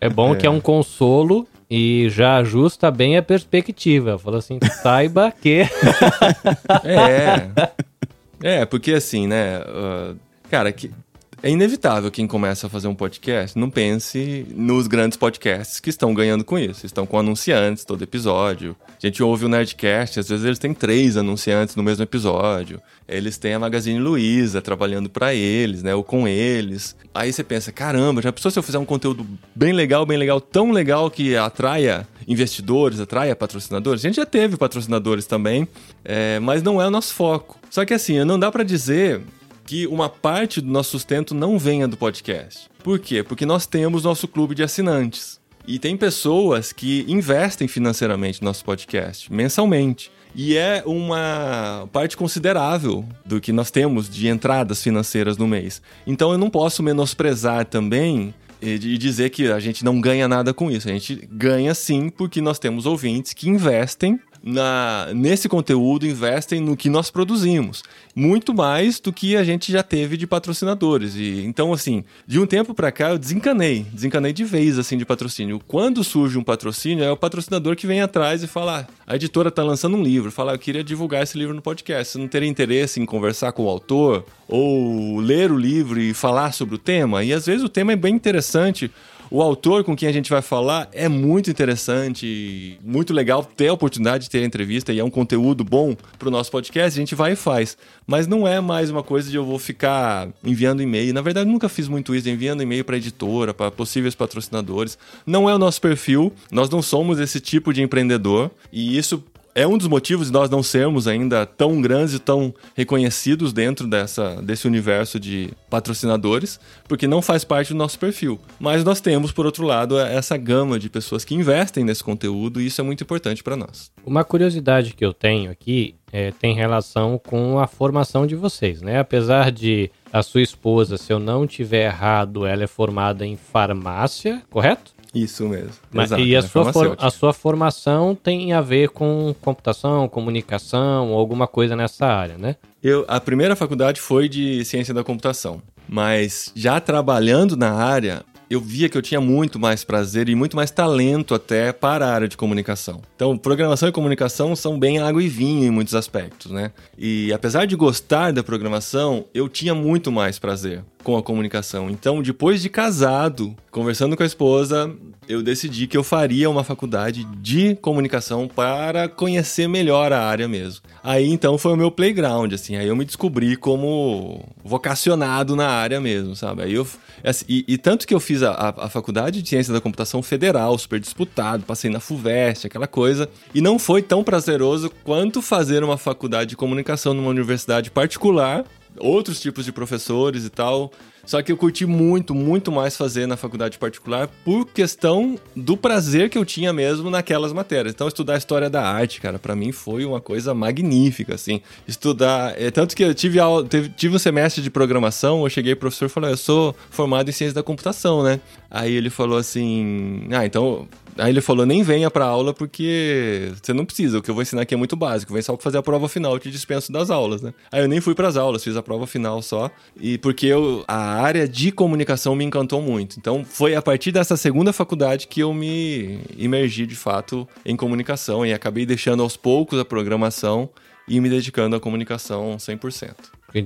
É bom é. que é um consolo e já ajusta bem a perspectiva. Fala assim, saiba que. é. É, porque assim, né? Uh, cara, que é inevitável quem começa a fazer um podcast não pense nos grandes podcasts que estão ganhando com isso. Estão com anunciantes todo episódio. A gente ouve o Nerdcast, às vezes eles têm três anunciantes no mesmo episódio. Eles têm a Magazine Luiza trabalhando para eles, né? Ou com eles. Aí você pensa, caramba, já pensou se eu fizer um conteúdo bem legal, bem legal, tão legal que atraia investidores, atraia patrocinadores? A gente já teve patrocinadores também, é, mas não é o nosso foco. Só que assim, não dá para dizer que uma parte do nosso sustento não venha do podcast. Por quê? Porque nós temos nosso clube de assinantes. E tem pessoas que investem financeiramente no nosso podcast, mensalmente. E é uma parte considerável do que nós temos de entradas financeiras no mês. Então eu não posso menosprezar também e dizer que a gente não ganha nada com isso. A gente ganha sim, porque nós temos ouvintes que investem na, nesse conteúdo, investem no que nós produzimos. Muito mais do que a gente já teve de patrocinadores. E Então, assim, de um tempo para cá eu desencanei. Desencanei de vez, assim, de patrocínio. Quando surge um patrocínio, é o patrocinador que vem atrás e fala: ah, a editora está lançando um livro. Fala, eu queria divulgar esse livro no podcast. Você não teria interesse em conversar com o autor? Ou ler o livro e falar sobre o tema? E às vezes o tema é bem interessante o autor com quem a gente vai falar é muito interessante, muito legal ter a oportunidade de ter a entrevista e é um conteúdo bom para o nosso podcast, a gente vai e faz. Mas não é mais uma coisa de eu vou ficar enviando e-mail. Na verdade, nunca fiz muito isso, enviando e-mail para editora, para possíveis patrocinadores. Não é o nosso perfil, nós não somos esse tipo de empreendedor e isso é um dos motivos de nós não sermos ainda tão grandes e tão reconhecidos dentro dessa, desse universo de patrocinadores, porque não faz parte do nosso perfil. Mas nós temos, por outro lado, essa gama de pessoas que investem nesse conteúdo e isso é muito importante para nós. Uma curiosidade que eu tenho aqui é, tem relação com a formação de vocês, né? Apesar de a sua esposa, se eu não tiver errado, ela é formada em farmácia, correto? Isso mesmo. Mas, Exato, e a é sua, for, a sua formação tem a ver com computação, comunicação alguma coisa nessa área, né? Eu, a primeira faculdade foi de ciência da computação. Mas já trabalhando na área, eu via que eu tinha muito mais prazer e muito mais talento até para a área de comunicação. Então, programação e comunicação são bem água e vinho em muitos aspectos, né? E apesar de gostar da programação, eu tinha muito mais prazer com a comunicação. Então, depois de casado, conversando com a esposa, eu decidi que eu faria uma faculdade de comunicação para conhecer melhor a área mesmo. Aí então foi o meu playground, assim, aí eu me descobri como vocacionado na área mesmo, sabe? Aí eu assim, e, e, tanto que eu fiz a, a, faculdade de ciência da computação federal, super disputado, passei na FUVEST, aquela coisa, e não foi tão prazeroso quanto fazer uma faculdade de comunicação numa universidade particular outros tipos de professores e tal. Só que eu curti muito, muito mais fazer na faculdade particular por questão do prazer que eu tinha mesmo naquelas matérias. Então, estudar história da arte, cara, para mim foi uma coisa magnífica, assim. Estudar. É, tanto que eu tive, tive um semestre de programação, eu cheguei pro professor e falei, eu sou formado em ciência da computação, né? Aí ele falou assim: Ah, então Aí ele falou: nem venha pra aula porque você não precisa. O que eu vou ensinar aqui é muito básico. Vem só fazer a prova final, eu te dispenso das aulas, né? Aí eu nem fui pras aulas, fiz a prova final só. E porque eu, a área de comunicação me encantou muito. Então foi a partir dessa segunda faculdade que eu me imergi de fato em comunicação e acabei deixando aos poucos a programação e me dedicando à comunicação 100%.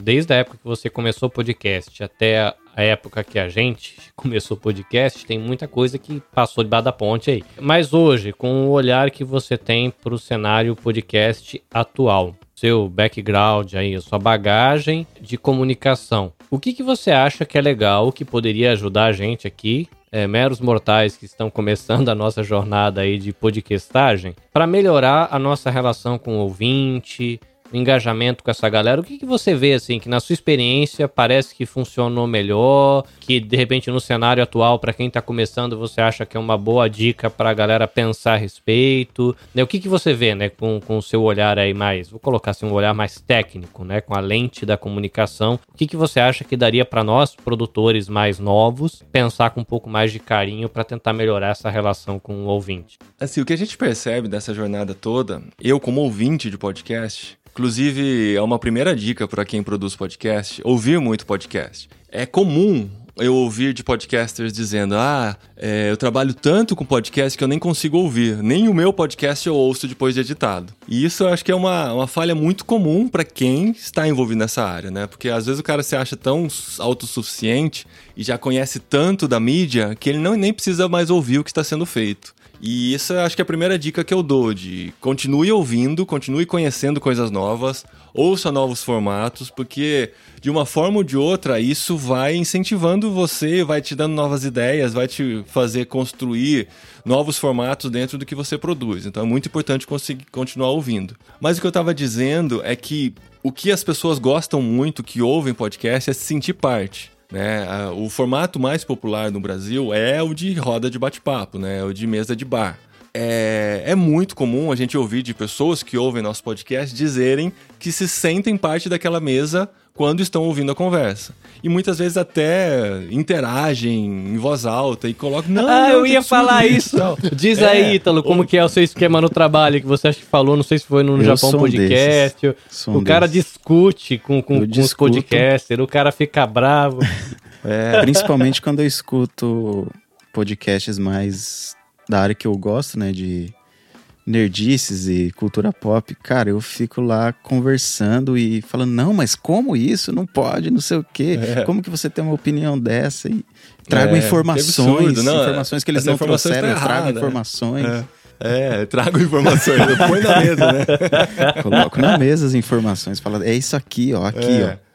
Desde a época que você começou o podcast até a época que a gente começou o podcast, tem muita coisa que passou debaixo da ponte aí. Mas hoje, com o olhar que você tem para o cenário podcast atual, seu background aí, sua bagagem de comunicação, o que, que você acha que é legal, que poderia ajudar a gente aqui é, meros mortais que estão começando a nossa jornada aí de podcastagem para melhorar a nossa relação com o ouvinte, engajamento com essa galera. O que, que você vê, assim, que na sua experiência parece que funcionou melhor, que de repente no cenário atual, para quem tá começando, você acha que é uma boa dica para a galera pensar a respeito? Né? O que, que você vê, né, com, com o seu olhar aí mais, vou colocar assim, um olhar mais técnico, né, com a lente da comunicação. O que, que você acha que daria para nós, produtores mais novos, pensar com um pouco mais de carinho para tentar melhorar essa relação com o ouvinte? Assim, o que a gente percebe dessa jornada toda, eu como ouvinte de podcast, Inclusive, é uma primeira dica para quem produz podcast: ouvir muito podcast. É comum eu ouvir de podcasters dizendo: Ah, é, eu trabalho tanto com podcast que eu nem consigo ouvir. Nem o meu podcast eu ouço depois de editado. E isso eu acho que é uma, uma falha muito comum para quem está envolvido nessa área, né? Porque às vezes o cara se acha tão autossuficiente e já conhece tanto da mídia que ele não, nem precisa mais ouvir o que está sendo feito. E isso acho que é a primeira dica que eu dou de continue ouvindo, continue conhecendo coisas novas, ouça novos formatos, porque de uma forma ou de outra isso vai incentivando você, vai te dando novas ideias, vai te fazer construir novos formatos dentro do que você produz. Então é muito importante conseguir continuar ouvindo. Mas o que eu estava dizendo é que o que as pessoas gostam muito que ouvem podcast é se sentir parte. Né? O formato mais popular no Brasil é o de roda de bate-papo, né? o de mesa de bar. É, é, muito comum a gente ouvir de pessoas que ouvem nosso podcast dizerem que se sentem parte daquela mesa quando estão ouvindo a conversa. E muitas vezes até interagem em voz alta e colocam. Não, ah, eu ia falar isso. Diz é, aí, Ítalo, como ou... que é o seu esquema no trabalho que você acha que falou, não sei se foi no eu Japão Podcast. o cara desses. discute com, com, com os podcasters, o cara fica bravo. É, principalmente quando eu escuto podcasts mais da área que eu gosto, né? De nerdices e cultura pop, cara, eu fico lá conversando e falando, não, mas como isso? Não pode, não sei o quê. É. Como que você tem uma opinião dessa? E trago é, informações, não, informações que eles não trouxeram, tá trago informações. É. É, trago informações, põe na mesa, né? Coloco na mesa as informações, fala, é isso aqui, ó, aqui, é. ó.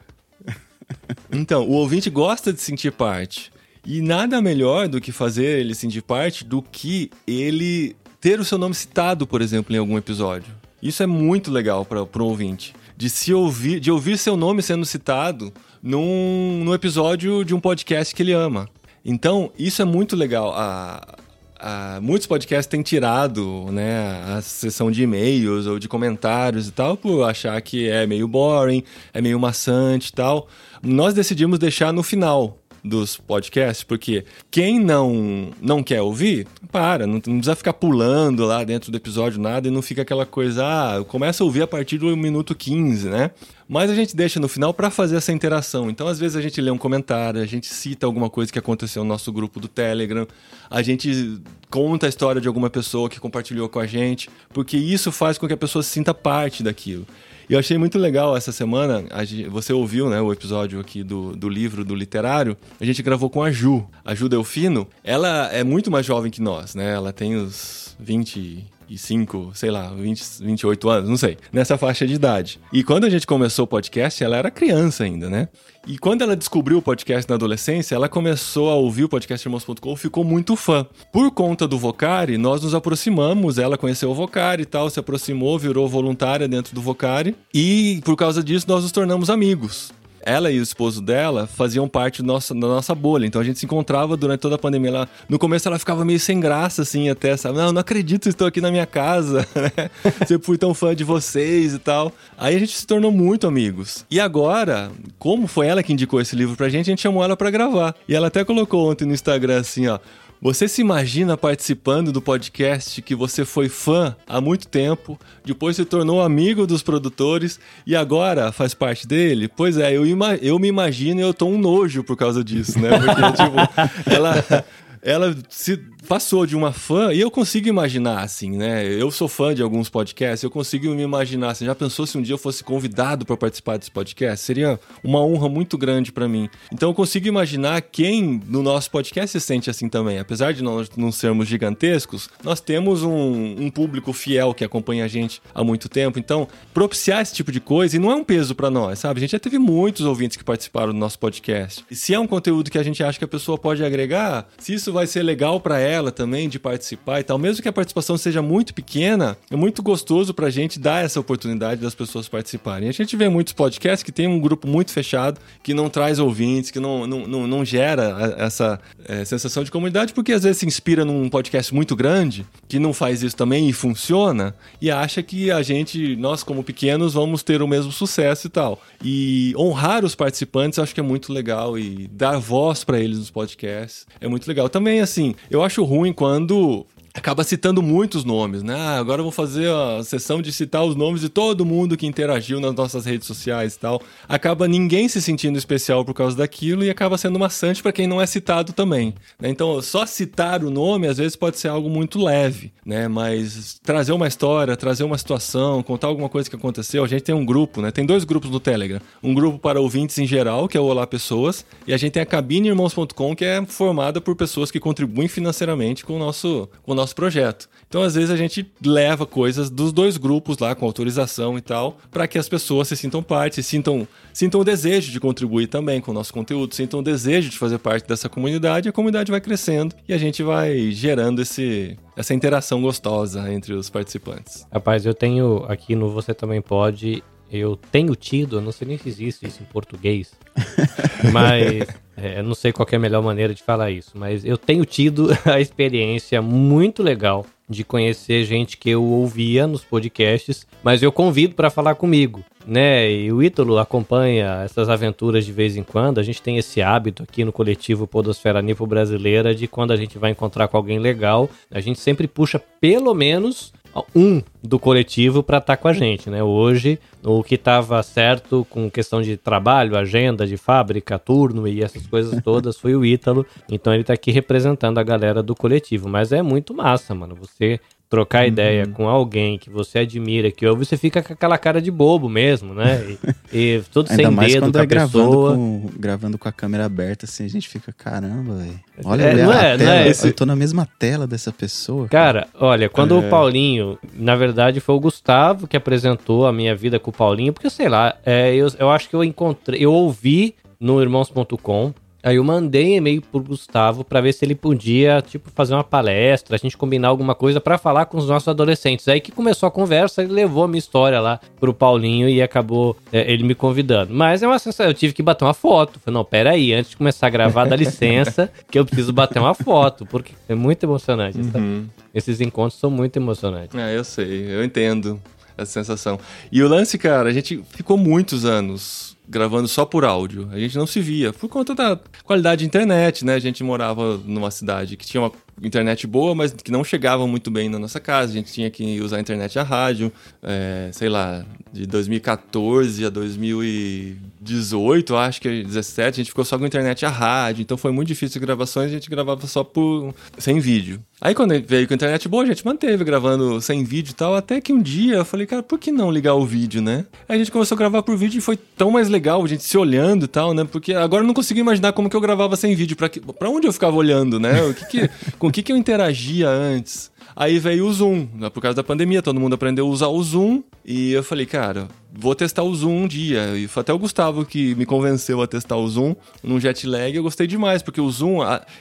Então, o ouvinte gosta de sentir parte. E nada melhor do que fazer ele sentir parte do que ele ter o seu nome citado, por exemplo, em algum episódio. Isso é muito legal para o ouvinte. De se ouvir, de ouvir seu nome sendo citado num, num episódio de um podcast que ele ama. Então, isso é muito legal. A, a, muitos podcasts têm tirado né, a sessão de e-mails ou de comentários e tal, por achar que é meio boring, é meio maçante e tal. Nós decidimos deixar no final dos podcasts, porque quem não não quer ouvir, para, não, não, precisa ficar pulando lá dentro do episódio nada e não fica aquela coisa, ah, começa a ouvir a partir do minuto 15, né? Mas a gente deixa no final para fazer essa interação. Então, às vezes a gente lê um comentário, a gente cita alguma coisa que aconteceu no nosso grupo do Telegram, a gente conta a história de alguma pessoa que compartilhou com a gente, porque isso faz com que a pessoa se sinta parte daquilo. E eu achei muito legal essa semana, você ouviu né, o episódio aqui do, do livro do literário, a gente gravou com a Ju. A Ju Delfino, ela é muito mais jovem que nós, né? Ela tem os 20 25, sei lá, 20, 28 anos, não sei, nessa faixa de idade. E quando a gente começou o podcast, ela era criança ainda, né? E quando ela descobriu o podcast na adolescência, ela começou a ouvir o podcast Irmãos.com, ficou muito fã. Por conta do Vocari, nós nos aproximamos, ela conheceu o Vocari e tal, se aproximou, virou voluntária dentro do Vocari, e por causa disso nós nos tornamos amigos ela e o esposo dela faziam parte nossa, da nossa bolha. Então a gente se encontrava durante toda a pandemia. Ela, no começo ela ficava meio sem graça, assim, até, sabe? Não, não acredito estou aqui na minha casa, né? Sempre fui tão fã de vocês e tal. Aí a gente se tornou muito amigos. E agora, como foi ela que indicou esse livro pra gente, a gente chamou ela para gravar. E ela até colocou ontem no Instagram assim, ó. Você se imagina participando do podcast que você foi fã há muito tempo, depois se tornou amigo dos produtores e agora faz parte dele? Pois é, eu, eu me imagino e eu tô um nojo por causa disso, né? Porque, tipo, ela, ela se passou de uma fã, e eu consigo imaginar, assim, né? Eu sou fã de alguns podcasts, eu consigo me imaginar, assim, já pensou se um dia eu fosse convidado para participar desse podcast? Seria uma honra muito grande para mim. Então eu consigo imaginar quem no nosso podcast se sente assim também. Apesar de nós não sermos gigantescos, nós temos um, um público fiel que acompanha a gente há muito tempo. Então, propiciar esse tipo de coisa, e não é um peso para nós, sabe? A gente já teve muitos ouvintes que participaram do nosso podcast. E se é um conteúdo que a gente acha que a pessoa pode agregar, se isso vai ser legal para ela, ela também de participar e tal. Mesmo que a participação seja muito pequena, é muito gostoso pra gente dar essa oportunidade das pessoas participarem. A gente vê muitos podcasts que tem um grupo muito fechado, que não traz ouvintes, que não, não, não, não gera essa é, sensação de comunidade, porque às vezes se inspira num podcast muito grande, que não faz isso também e funciona, e acha que a gente, nós como pequenos, vamos ter o mesmo sucesso e tal. E honrar os participantes acho que é muito legal e dar voz para eles nos podcasts é muito legal. Também, assim, eu acho ruim quando acaba citando muitos nomes, né? Ah, agora eu vou fazer a sessão de citar os nomes de todo mundo que interagiu nas nossas redes sociais e tal. Acaba ninguém se sentindo especial por causa daquilo e acaba sendo maçante para quem não é citado também. Né? Então, só citar o nome às vezes pode ser algo muito leve, né? Mas trazer uma história, trazer uma situação, contar alguma coisa que aconteceu. A gente tem um grupo, né? Tem dois grupos no Telegram. Um grupo para ouvintes em geral, que é o Olá Pessoas, e a gente tem a cabineirmãos.com, que é formada por pessoas que contribuem financeiramente com o nosso, com o nosso projeto. Então, às vezes, a gente leva coisas dos dois grupos lá, com autorização e tal, para que as pessoas se sintam parte, sintam, sintam o desejo de contribuir também com o nosso conteúdo, sintam o desejo de fazer parte dessa comunidade, a comunidade vai crescendo e a gente vai gerando esse, essa interação gostosa entre os participantes. Rapaz, eu tenho aqui no Você Também Pode, eu tenho tido, eu não sei nem se existe isso em português, mas é, não sei qual é a melhor maneira de falar isso, mas eu tenho tido a experiência muito legal de conhecer gente que eu ouvia nos podcasts, mas eu convido para falar comigo, né? E o Ítalo acompanha essas aventuras de vez em quando. A gente tem esse hábito aqui no coletivo Podosfera Nipo Brasileira de quando a gente vai encontrar com alguém legal, a gente sempre puxa pelo menos um do coletivo para estar tá com a gente, né? Hoje, o que estava certo com questão de trabalho, agenda de fábrica, turno e essas coisas todas foi o Ítalo. Então ele está aqui representando a galera do coletivo. Mas é muito massa, mano. Você trocar uhum. ideia com alguém que você admira, que ouve, você fica com aquela cara de bobo mesmo, né? E, e todo sem mais dedo quando com é a pessoa. Com, gravando com a câmera aberta, assim, a gente fica, caramba, velho. Olha, é, olha é, a tela, é esse... eu tô na mesma tela dessa pessoa. Cara, cara olha, quando o é. Paulinho, na verdade foi o Gustavo que apresentou a minha vida com o Paulinho, porque sei lá, é, eu, eu acho que eu encontrei, eu ouvi no irmãos.com Aí eu mandei e-mail pro Gustavo para ver se ele podia, tipo, fazer uma palestra, a gente combinar alguma coisa para falar com os nossos adolescentes. Aí que começou a conversa, ele levou a minha história lá pro Paulinho e acabou é, ele me convidando. Mas é uma sensação, eu tive que bater uma foto. Falei, não, pera aí, antes de começar a gravar, dá licença, que eu preciso bater uma foto, porque é muito emocionante. Uhum. Esses encontros são muito emocionantes. É, eu sei, eu entendo essa sensação. E o lance, cara, a gente ficou muitos anos gravando só por áudio. A gente não se via por conta da qualidade de internet, né? A gente morava numa cidade que tinha uma internet boa, mas que não chegava muito bem na nossa casa. A gente tinha que usar a internet a rádio, é, sei lá, de 2014 a 2018, acho que 17, a gente ficou só com a internet a rádio. Então foi muito difícil as gravações, a gente gravava só por sem vídeo. Aí quando veio com a internet boa, a gente manteve gravando sem vídeo e tal, até que um dia eu falei, cara, por que não ligar o vídeo, né? Aí a gente começou a gravar por vídeo e foi tão mais legal, a gente se olhando e tal, né? Porque agora eu não consigo imaginar como que eu gravava sem vídeo, pra, que, pra onde eu ficava olhando, né? O que que, com o que, que eu interagia antes? Aí veio o Zoom, né? por causa da pandemia, todo mundo aprendeu a usar o Zoom. E eu falei, cara, vou testar o Zoom um dia. E foi até o Gustavo que me convenceu a testar o Zoom num jet lag. Eu gostei demais, porque o Zoom,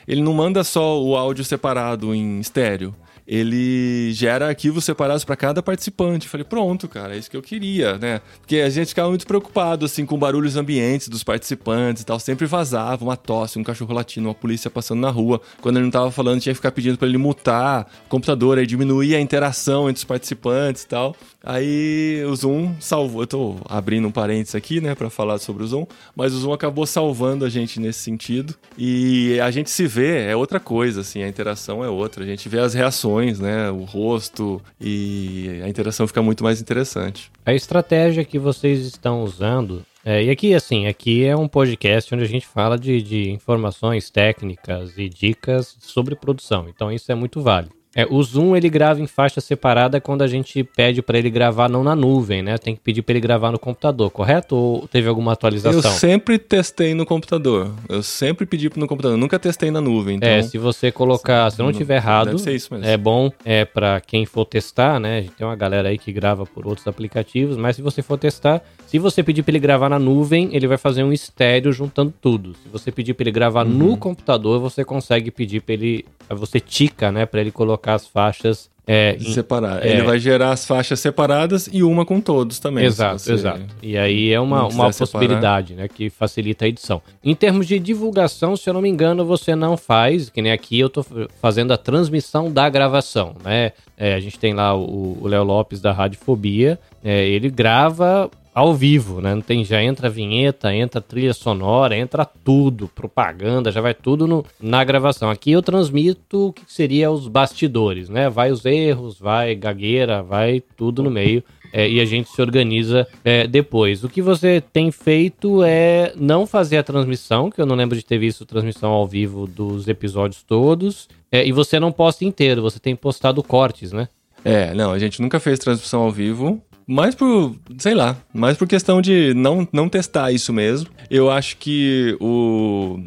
ele não manda só o áudio separado em estéreo ele gera arquivos separados para cada participante. Falei, pronto, cara, é isso que eu queria, né? Porque a gente ficava muito preocupado, assim, com barulhos ambientes dos participantes e tal. Sempre vazava uma tosse, um cachorro latindo, uma polícia passando na rua. Quando ele não tava falando, tinha que ficar pedindo para ele mutar o computador, aí diminuir a interação entre os participantes e tal. Aí o Zoom salvou. Eu tô abrindo um parênteses aqui, né, para falar sobre o Zoom, mas o Zoom acabou salvando a gente nesse sentido. E a gente se vê, é outra coisa, assim, a interação é outra. A gente vê as reações, né, o rosto e a interação fica muito mais interessante. A estratégia que vocês estão usando é, e aqui, assim, aqui é um podcast onde a gente fala de, de informações técnicas e dicas sobre produção. Então isso é muito válido. É, o Zoom ele grava em faixa separada quando a gente pede para ele gravar não na nuvem, né? Tem que pedir para ele gravar no computador, correto? Ou teve alguma atualização? Eu sempre testei no computador. Eu sempre pedi no computador. Nunca testei na nuvem. Então... É, se você colocar, se não tiver errado, é bom é para quem for testar, né? A gente tem uma galera aí que grava por outros aplicativos, mas se você for testar, se você pedir para ele gravar na nuvem, ele vai fazer um estéreo juntando tudo. Se você pedir para ele gravar uhum. no computador, você consegue pedir para ele, você tica, né, para ele colocar colocar as faixas é, separar. É, ele vai gerar as faixas separadas e uma com todos também. Exato, exato. E aí é uma, uma possibilidade, né, que facilita a edição. Em termos de divulgação, se eu não me engano, você não faz, que nem aqui eu estou fazendo a transmissão da gravação, né? É, a gente tem lá o Léo Lopes da Radiofobia, é, ele grava ao vivo, né? Não tem, já entra a vinheta, entra trilha sonora, entra tudo, propaganda, já vai tudo no, na gravação. Aqui eu transmito o que seria os bastidores, né? Vai os erros, vai gagueira, vai tudo no meio. É, e a gente se organiza é, depois. O que você tem feito é não fazer a transmissão, que eu não lembro de ter visto transmissão ao vivo dos episódios todos, é, e você não posta inteiro, você tem postado cortes, né? É, não, a gente nunca fez transmissão ao vivo mais por, sei lá, mais por questão de não, não testar isso mesmo. Eu acho que o,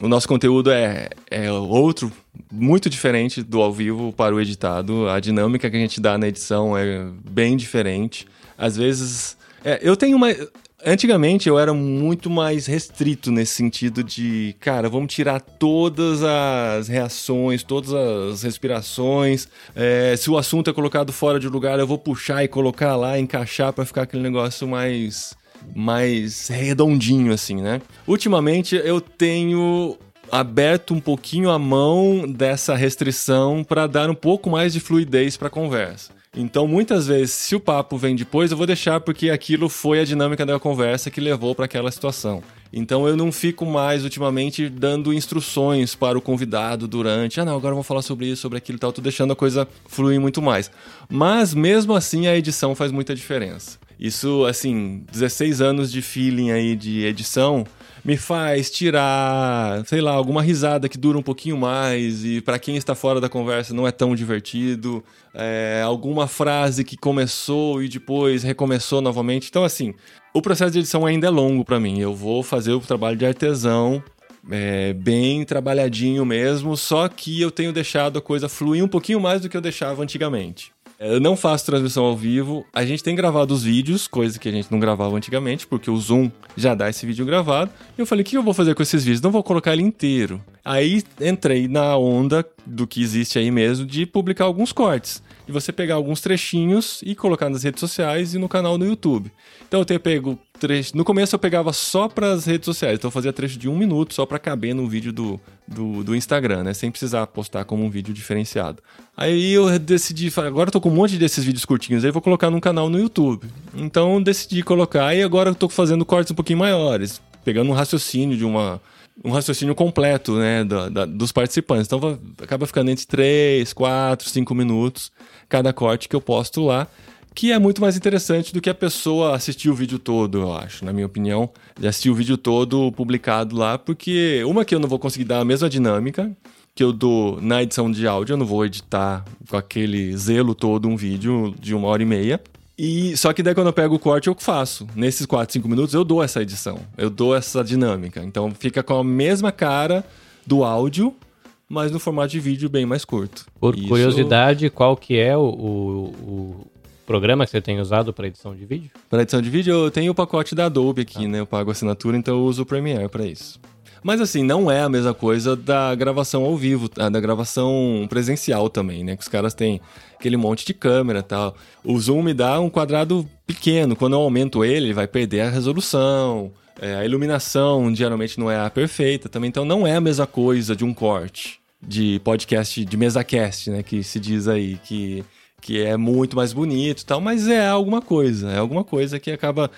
o nosso conteúdo é, é outro, muito diferente do ao vivo para o editado. A dinâmica que a gente dá na edição é bem diferente. Às vezes. É, eu tenho uma. Antigamente eu era muito mais restrito nesse sentido de, cara, vamos tirar todas as reações, todas as respirações. É, se o assunto é colocado fora de lugar, eu vou puxar e colocar lá, encaixar para ficar aquele negócio mais mais redondinho assim, né? Ultimamente eu tenho aberto um pouquinho a mão dessa restrição para dar um pouco mais de fluidez para a conversa. Então, muitas vezes, se o papo vem depois, eu vou deixar porque aquilo foi a dinâmica da conversa que levou para aquela situação. Então, eu não fico mais ultimamente dando instruções para o convidado durante, ah, não, agora vamos falar sobre isso, sobre aquilo e tal, tô deixando a coisa fluir muito mais. Mas, mesmo assim, a edição faz muita diferença. Isso, assim, 16 anos de feeling aí de edição, me faz tirar, sei lá, alguma risada que dura um pouquinho mais e para quem está fora da conversa não é tão divertido, é, alguma frase que começou e depois recomeçou novamente. Então, assim, o processo de edição ainda é longo para mim. Eu vou fazer o trabalho de artesão. É, bem trabalhadinho mesmo, só que eu tenho deixado a coisa fluir um pouquinho mais do que eu deixava antigamente. Eu não faço transmissão ao vivo. A gente tem gravado os vídeos, coisa que a gente não gravava antigamente, porque o Zoom já dá esse vídeo gravado. E eu falei, o que eu vou fazer com esses vídeos? Não vou colocar ele inteiro. Aí entrei na onda do que existe aí mesmo de publicar alguns cortes. E você pegar alguns trechinhos e colocar nas redes sociais e no canal no YouTube. Então eu tenho pego trecho. No começo eu pegava só para as redes sociais, então eu fazia trecho de um minuto só para caber no vídeo do, do, do, Instagram, né? Sem precisar postar como um vídeo diferenciado. Aí eu decidi, agora eu tô com um monte desses vídeos curtinhos, aí vou colocar num canal no YouTube. Então decidi colocar e agora eu tô fazendo cortes um pouquinho maiores, pegando um raciocínio de uma um raciocínio completo, né, da, da, dos participantes. Então acaba ficando entre 3, 4, 5 minutos cada corte que eu posto lá, que é muito mais interessante do que a pessoa assistir o vídeo todo, eu acho, na minha opinião, de assistir o vídeo todo publicado lá, porque uma que eu não vou conseguir dar a mesma dinâmica que eu dou na edição de áudio, eu não vou editar com aquele zelo todo um vídeo de uma hora e meia. E só que daí quando eu pego o corte eu faço. Nesses 4, 5 minutos eu dou essa edição. Eu dou essa dinâmica. Então fica com a mesma cara do áudio, mas no formato de vídeo bem mais curto. Por Isso... curiosidade, qual que é o, o, o programa que você tem usado para edição de vídeo? Para edição de vídeo eu tenho o pacote da Adobe aqui, ah. né? Eu pago assinatura, então eu uso o Premiere para isso. Mas assim, não é a mesma coisa da gravação ao vivo, da gravação presencial também, né? Que os caras têm aquele monte de câmera e tal. O zoom me dá um quadrado pequeno. Quando eu aumento ele, ele vai perder a resolução. É, a iluminação geralmente não é a perfeita também, então não é a mesma coisa de um corte de podcast, de mesa cast, né? Que se diz aí que, que é muito mais bonito e tal, mas é alguma coisa, é alguma coisa que acaba.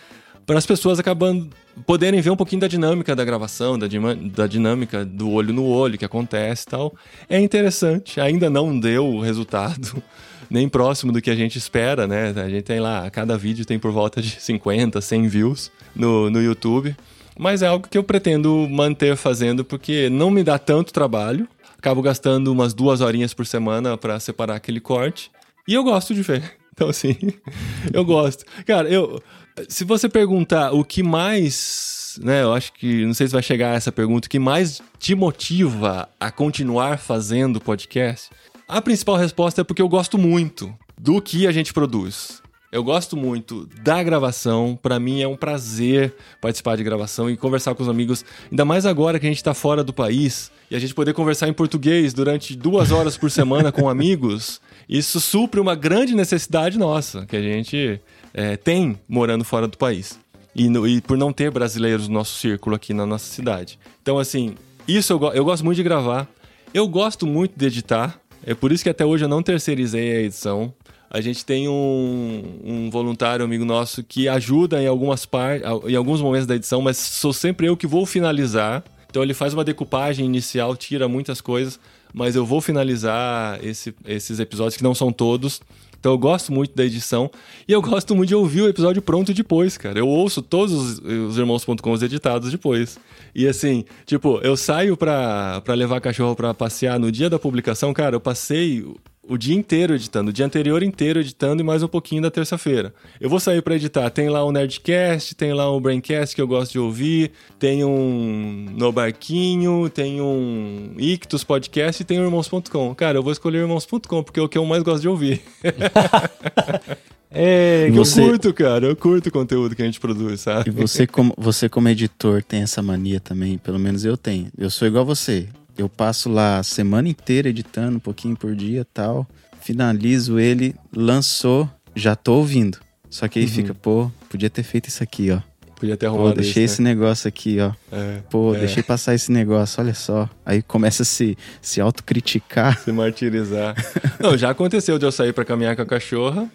Para as pessoas acabando poderem ver um pouquinho da dinâmica da gravação, da, da dinâmica do olho no olho que acontece e tal. É interessante, ainda não deu o resultado nem próximo do que a gente espera, né? A gente tem lá, cada vídeo tem por volta de 50, 100 views no, no YouTube. Mas é algo que eu pretendo manter fazendo porque não me dá tanto trabalho. Acabo gastando umas duas horinhas por semana para separar aquele corte. E eu gosto de ver. Então, assim, eu gosto. Cara, eu. Se você perguntar o que mais. Né, eu acho que. Não sei se vai chegar a essa pergunta. O que mais te motiva a continuar fazendo podcast? A principal resposta é porque eu gosto muito do que a gente produz. Eu gosto muito da gravação. Para mim é um prazer participar de gravação e conversar com os amigos. Ainda mais agora que a gente está fora do país e a gente poder conversar em português durante duas horas por semana com amigos. Isso supre uma grande necessidade nossa que a gente é, tem morando fora do país. E, no, e, por não ter brasileiros no nosso círculo aqui na nossa cidade. Então, assim, isso eu, eu gosto muito de gravar. Eu gosto muito de editar. É por isso que até hoje eu não terceirizei a edição. A gente tem um, um voluntário amigo nosso que ajuda em algumas partes, em alguns momentos da edição, mas sou sempre eu que vou finalizar. Então ele faz uma decupagem inicial, tira muitas coisas, mas eu vou finalizar esse, esses episódios que não são todos. Então eu gosto muito da edição e eu gosto muito de ouvir o episódio pronto depois, cara. Eu ouço todos os, os irmãos.com editados depois. E assim, tipo, eu saio pra, pra levar cachorro pra passear no dia da publicação, cara, eu passei o dia inteiro editando, o dia anterior inteiro editando e mais um pouquinho da terça-feira. Eu vou sair para editar. Tem lá o Nerdcast, tem lá o Braincast que eu gosto de ouvir, tem um No Barquinho, tem um Ictus Podcast e tem o Irmãos.com. Cara, eu vou escolher o Irmãos.com porque é o que eu mais gosto de ouvir. É, que você... eu curto, cara. Eu curto o conteúdo que a gente produz, sabe? E você como, você como editor tem essa mania também, pelo menos eu tenho. Eu sou igual a você. Eu passo lá a semana inteira editando, um pouquinho por dia tal. Finalizo ele, lançou, já tô ouvindo. Só que aí uhum. fica, pô, podia ter feito isso aqui, ó. Podia ter arrumado Pô, deixei isso, esse né? negócio aqui, ó. É, Pô, é. deixei passar esse negócio, olha só. Aí começa a se, se autocriticar. Se martirizar. Não, já aconteceu de eu sair para caminhar com a cachorra,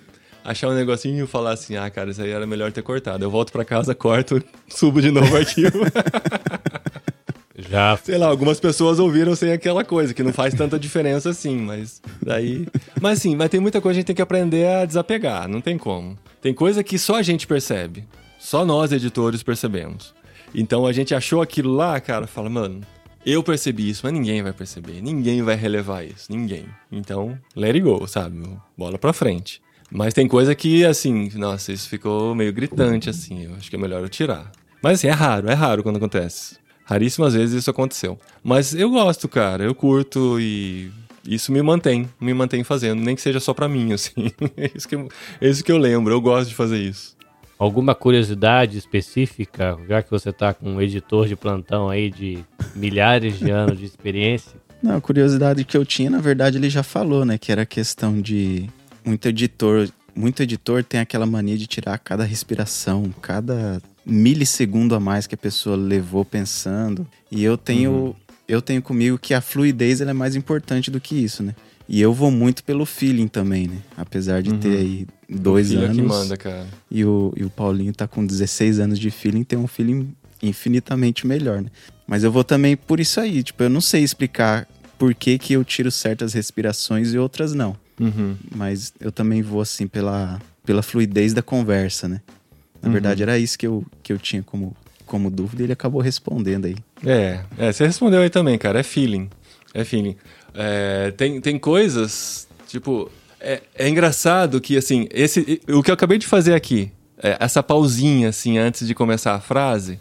achar um negocinho e falar assim, ah, cara, isso aí era melhor ter cortado. Eu volto para casa, corto, subo de novo o arquivo. Já. Sei lá, algumas pessoas ouviram sem aquela coisa, que não faz tanta diferença assim, mas daí. Mas sim, mas tem muita coisa que a gente tem que aprender a desapegar, não tem como. Tem coisa que só a gente percebe. Só nós, editores, percebemos. Então a gente achou aquilo lá, cara, fala, mano, eu percebi isso, mas ninguém vai perceber, ninguém vai relevar isso, ninguém. Então, let it go, sabe? Bola pra frente. Mas tem coisa que, assim, nossa, isso ficou meio gritante, assim, eu acho que é melhor eu tirar. Mas assim, é raro, é raro quando acontece. Raríssimas vezes isso aconteceu. Mas eu gosto, cara. Eu curto e isso me mantém, me mantém fazendo, nem que seja só pra mim, assim. é, isso que, eu, é isso que eu lembro, eu gosto de fazer isso. Alguma curiosidade específica, já que você tá com um editor de plantão aí de milhares de anos de experiência? Não, a curiosidade que eu tinha, na verdade, ele já falou, né? Que era a questão de muito editor. Muito editor tem aquela mania de tirar cada respiração, cada milissegundo a mais que a pessoa levou pensando. E eu tenho, uhum. eu tenho comigo que a fluidez é mais importante do que isso, né? E eu vou muito pelo feeling também, né? Apesar de uhum. ter aí dois o anos. É que manda, cara. E o, e o Paulinho tá com 16 anos de feeling, tem um feeling infinitamente melhor, né? Mas eu vou também por isso aí. Tipo, eu não sei explicar por que, que eu tiro certas respirações e outras não. Uhum. Mas eu também vou assim pela, pela fluidez da conversa, né? Na uhum. verdade, era isso que eu, que eu tinha como, como dúvida e ele acabou respondendo aí. É, é, você respondeu aí também, cara. É feeling. É feeling. É, tem, tem coisas, tipo, é, é, engraçado que, assim, esse, o que eu acabei de fazer aqui, é, essa pausinha, assim, antes de começar a frase,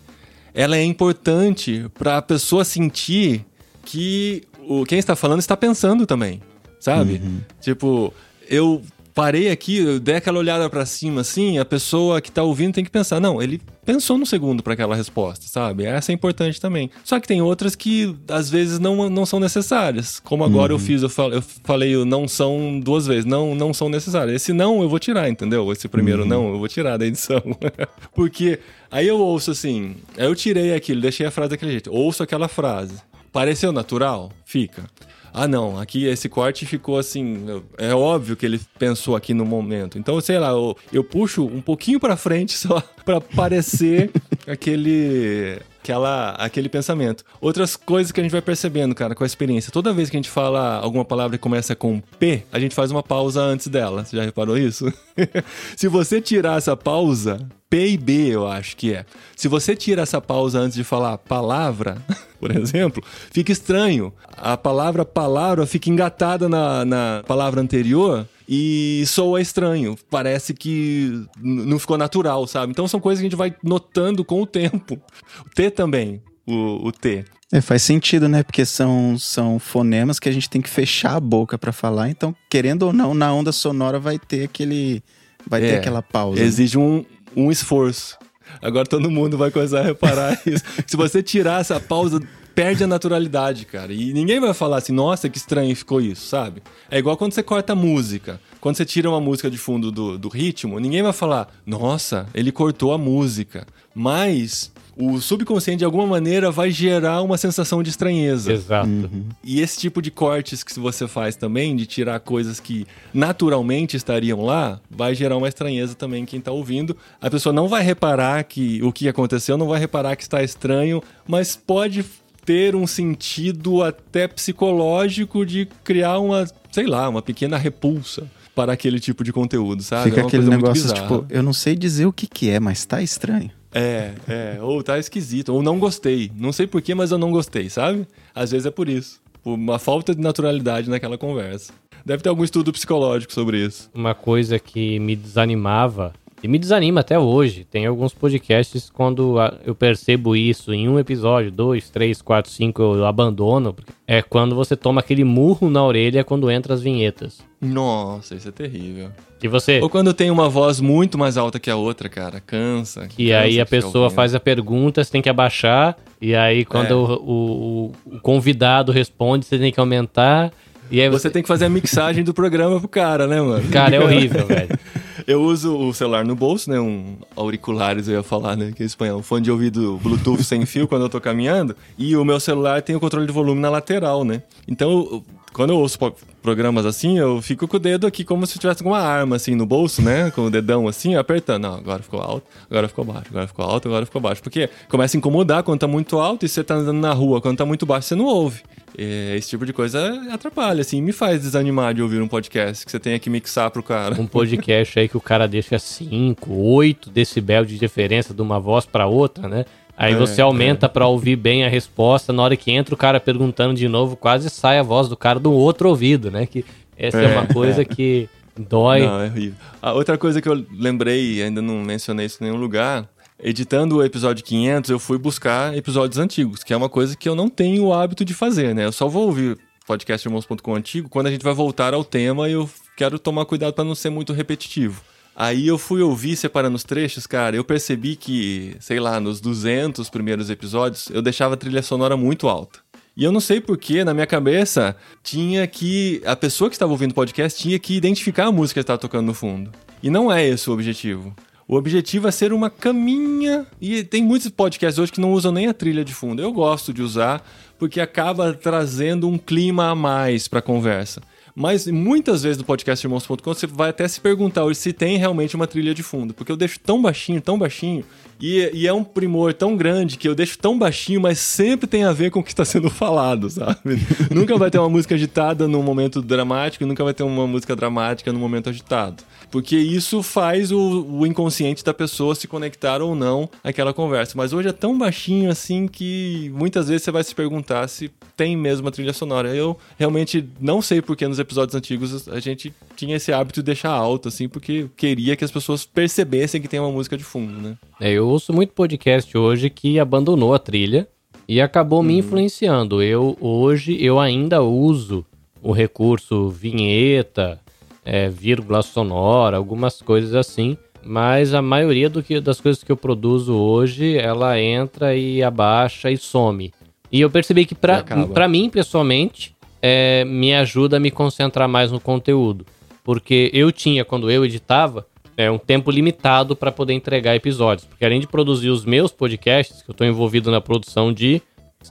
ela é importante para a pessoa sentir que o, quem está falando está pensando também, sabe? Uhum. Tipo, eu parei aqui, eu dei aquela olhada para cima assim, a pessoa que tá ouvindo tem que pensar, não, ele pensou no segundo para aquela resposta, sabe? Essa é importante também. Só que tem outras que às vezes não, não são necessárias. Como agora uhum. eu fiz, eu falei, eu falei não são duas vezes, não não são necessárias. Esse não eu vou tirar, entendeu? Esse primeiro uhum. não eu vou tirar da edição. Porque aí eu ouço assim, eu tirei aquilo, deixei a frase daquele jeito, ouço aquela frase. Pareceu natural? Fica ah, não, aqui esse corte ficou assim. É óbvio que ele pensou aqui no momento. Então, sei lá, eu, eu puxo um pouquinho para frente só para parecer aquele aquela, aquele pensamento. Outras coisas que a gente vai percebendo, cara, com a experiência. Toda vez que a gente fala alguma palavra que começa com P, a gente faz uma pausa antes dela. Você já reparou isso? Se você tirar essa pausa, P e B, eu acho que é. Se você tira essa pausa antes de falar palavra, por exemplo, fica estranho. A palavra palavra fica engatada na, na palavra anterior e soa estranho. Parece que não ficou natural, sabe? Então são coisas que a gente vai notando com o tempo. O T também, o, o T. É, faz sentido, né? Porque são, são fonemas que a gente tem que fechar a boca para falar. Então, querendo ou não, na onda sonora vai ter aquele. Vai é, ter aquela pausa. Né? Exige né? um, um esforço. Agora todo mundo vai começar a reparar isso. Se você tirar essa pausa, perde a naturalidade, cara. E ninguém vai falar assim, nossa, que estranho ficou isso, sabe? É igual quando você corta a música. Quando você tira uma música de fundo do, do ritmo, ninguém vai falar, nossa, ele cortou a música. Mas o subconsciente de alguma maneira vai gerar uma sensação de estranheza. Exato. Uhum. E esse tipo de cortes que você faz também, de tirar coisas que naturalmente estariam lá, vai gerar uma estranheza também em quem está ouvindo. A pessoa não vai reparar que o que aconteceu, não vai reparar que está estranho, mas pode ter um sentido até psicológico de criar uma, sei lá, uma pequena repulsa para aquele tipo de conteúdo, sabe? Fica é aquele negócio, tipo, eu não sei dizer o que que é, mas tá estranho. É, é, ou tá esquisito, ou não gostei. Não sei porquê, mas eu não gostei, sabe? Às vezes é por isso. Por uma falta de naturalidade naquela conversa. Deve ter algum estudo psicológico sobre isso. Uma coisa que me desanimava e me desanima até hoje. Tem alguns podcasts quando eu percebo isso em um episódio, dois, três, quatro, cinco, eu abandono. É quando você toma aquele murro na orelha quando entra as vinhetas. Nossa, isso é terrível. E você? Ou quando tem uma voz muito mais alta que a outra, cara, cansa. E cansa aí a pessoa faz a pergunta, você tem que abaixar. E aí quando é. o, o, o convidado responde, você tem que aumentar. E aí você... você tem que fazer a mixagem do programa pro cara, né, mano? Cara, é horrível, velho. Eu uso o celular no bolso, né? Um auriculares, eu ia falar, né? Que é espanhol. Fone de ouvido Bluetooth sem fio quando eu tô caminhando. E o meu celular tem o controle de volume na lateral, né? Então, quando eu ouço programas assim, eu fico com o dedo aqui como se tivesse uma arma, assim, no bolso, né? Com o dedão assim, apertando. Não, agora ficou alto, agora ficou baixo, agora ficou alto, agora ficou baixo. Porque começa a incomodar quando tá muito alto e você tá andando na rua. Quando tá muito baixo, você não ouve. Esse tipo de coisa atrapalha, assim, me faz desanimar de ouvir um podcast que você tenha que mixar pro cara. Um podcast aí que o cara deixa 5, 8 decibel de diferença de uma voz para outra, né? Aí é, você aumenta é. para ouvir bem a resposta, na hora que entra o cara perguntando de novo, quase sai a voz do cara do outro ouvido, né? Que essa é, é uma coisa é. que dói. Não, é horrível. A outra coisa que eu lembrei, ainda não mencionei isso em nenhum lugar, editando o episódio 500, eu fui buscar episódios antigos, que é uma coisa que eu não tenho o hábito de fazer, né? Eu só vou ouvir podcastirmãos.com antigo, quando a gente vai voltar ao tema, eu quero tomar cuidado para não ser muito repetitivo. Aí eu fui ouvir separando os trechos, cara, eu percebi que, sei lá, nos 200 primeiros episódios, eu deixava a trilha sonora muito alta. E eu não sei porquê, na minha cabeça, tinha que. A pessoa que estava ouvindo o podcast tinha que identificar a música que estava tocando no fundo. E não é esse o objetivo. O objetivo é ser uma caminha. E tem muitos podcasts hoje que não usam nem a trilha de fundo. Eu gosto de usar porque acaba trazendo um clima a mais para a conversa. Mas muitas vezes no podcast irmãos.com você vai até se perguntar se tem realmente uma trilha de fundo, porque eu deixo tão baixinho, tão baixinho, e, e, é um primor tão grande que eu deixo tão baixinho, mas sempre tem a ver com o que está sendo falado, sabe? nunca vai ter uma música agitada num momento dramático, nunca vai ter uma música dramática num momento agitado. Porque isso faz o, o inconsciente da pessoa se conectar ou não àquela conversa. Mas hoje é tão baixinho assim que muitas vezes você vai se perguntar se tem mesmo a trilha sonora. Eu realmente não sei porque nos episódios antigos a gente tinha esse hábito de deixar alto, assim, porque queria que as pessoas percebessem que tem uma música de fundo, né? É, eu ouço muito podcast hoje que abandonou a trilha e acabou me uhum. influenciando. Eu hoje eu ainda uso o recurso vinheta, é, vírgula sonora, algumas coisas assim. Mas a maioria do que, das coisas que eu produzo hoje, ela entra e abaixa e some. E eu percebi que para mim, pessoalmente, é, me ajuda a me concentrar mais no conteúdo. Porque eu tinha, quando eu editava, é, um tempo limitado para poder entregar episódios. Porque além de produzir os meus podcasts, que eu estou envolvido na produção de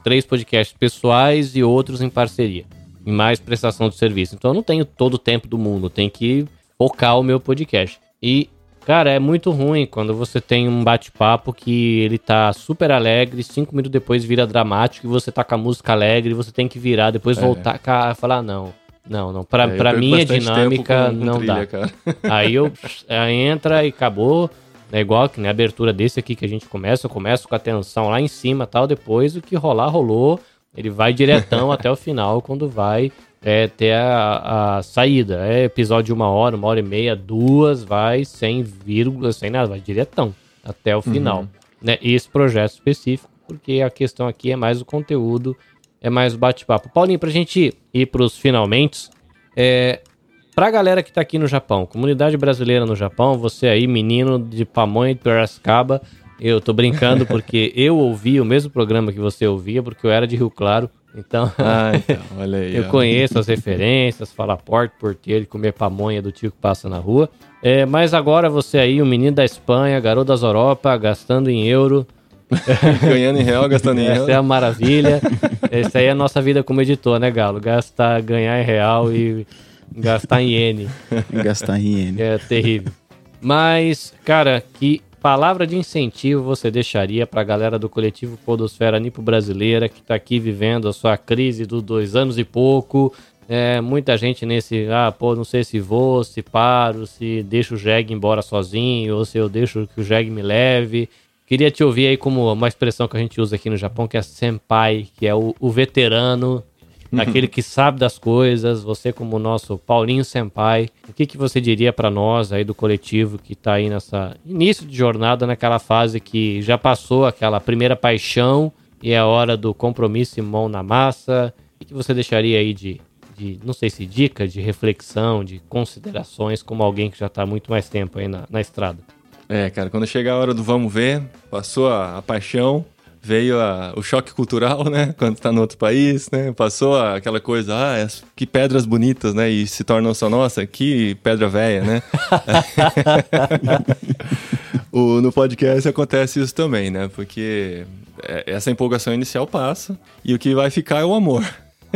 três podcasts pessoais e outros em parceria, e mais prestação de serviço. Então eu não tenho todo o tempo do mundo, tenho que focar o meu podcast. E, cara, é muito ruim quando você tem um bate-papo que ele tá super alegre, cinco minutos depois vira dramático e você tá com a música alegre você tem que virar, depois é. voltar e falar, não não, não. Pra, é, pra minha dinâmica, com, com não trilha, dá. Cara. Aí eu aí entra e acabou. É igual que na né, abertura desse aqui que a gente começa, eu começo com a tensão lá em cima tal, depois o que rolar, rolou. Ele vai diretão até o final, quando vai é, ter a, a, saída. É episódio de uma hora, uma hora e meia, duas, vai sem vírgula, sem nada, vai diretão até o final. Uhum. Né? Esse projeto específico, porque a questão aqui é mais o conteúdo é mais bate-papo. Paulinho, pra gente ir pros finalmente, é, pra galera que tá aqui no Japão, comunidade brasileira no Japão, você aí, menino de Pamonha de Piracicaba, eu tô brincando porque eu ouvi o mesmo programa que você ouvia, porque eu era de Rio Claro. Então, ah, então olha aí, eu conheço as referências, falar porte, porteiro, comer pamonha do tio que passa na rua. É, mas agora você aí, o menino da Espanha, garoto das Europa, gastando em euro, Ganhando em real, gastando em real. Essa é a maravilha. Essa aí é a nossa vida como editor, né, Galo? Gastar, ganhar em real e gastar em iene. gastar em iene. É terrível. Mas, cara, que palavra de incentivo você deixaria para a galera do coletivo Podosfera Nipo Brasileira que está aqui vivendo a sua crise dos dois anos e pouco? É, muita gente nesse, ah, pô, não sei se vou, se paro, se deixo o Jeg embora sozinho, ou se eu deixo que o Jeg me leve. Queria te ouvir aí como uma expressão que a gente usa aqui no Japão, que é senpai, que é o, o veterano, uhum. aquele que sabe das coisas, você como nosso Paulinho Senpai, o que, que você diria para nós aí do coletivo que está aí nessa início de jornada, naquela fase que já passou aquela primeira paixão e é hora do compromisso e mão na massa? O que você deixaria aí de, de, não sei se dica, de reflexão, de considerações como alguém que já está muito mais tempo aí na, na estrada? É, cara, quando chega a hora do vamos ver, passou a, a paixão, veio a, o choque cultural, né? Quando está no outro país, né? Passou a, aquela coisa, ah, que pedras bonitas, né? E se tornam só nossa, que pedra velha, né? o, no podcast acontece isso também, né? Porque é, essa empolgação inicial passa e o que vai ficar é o amor.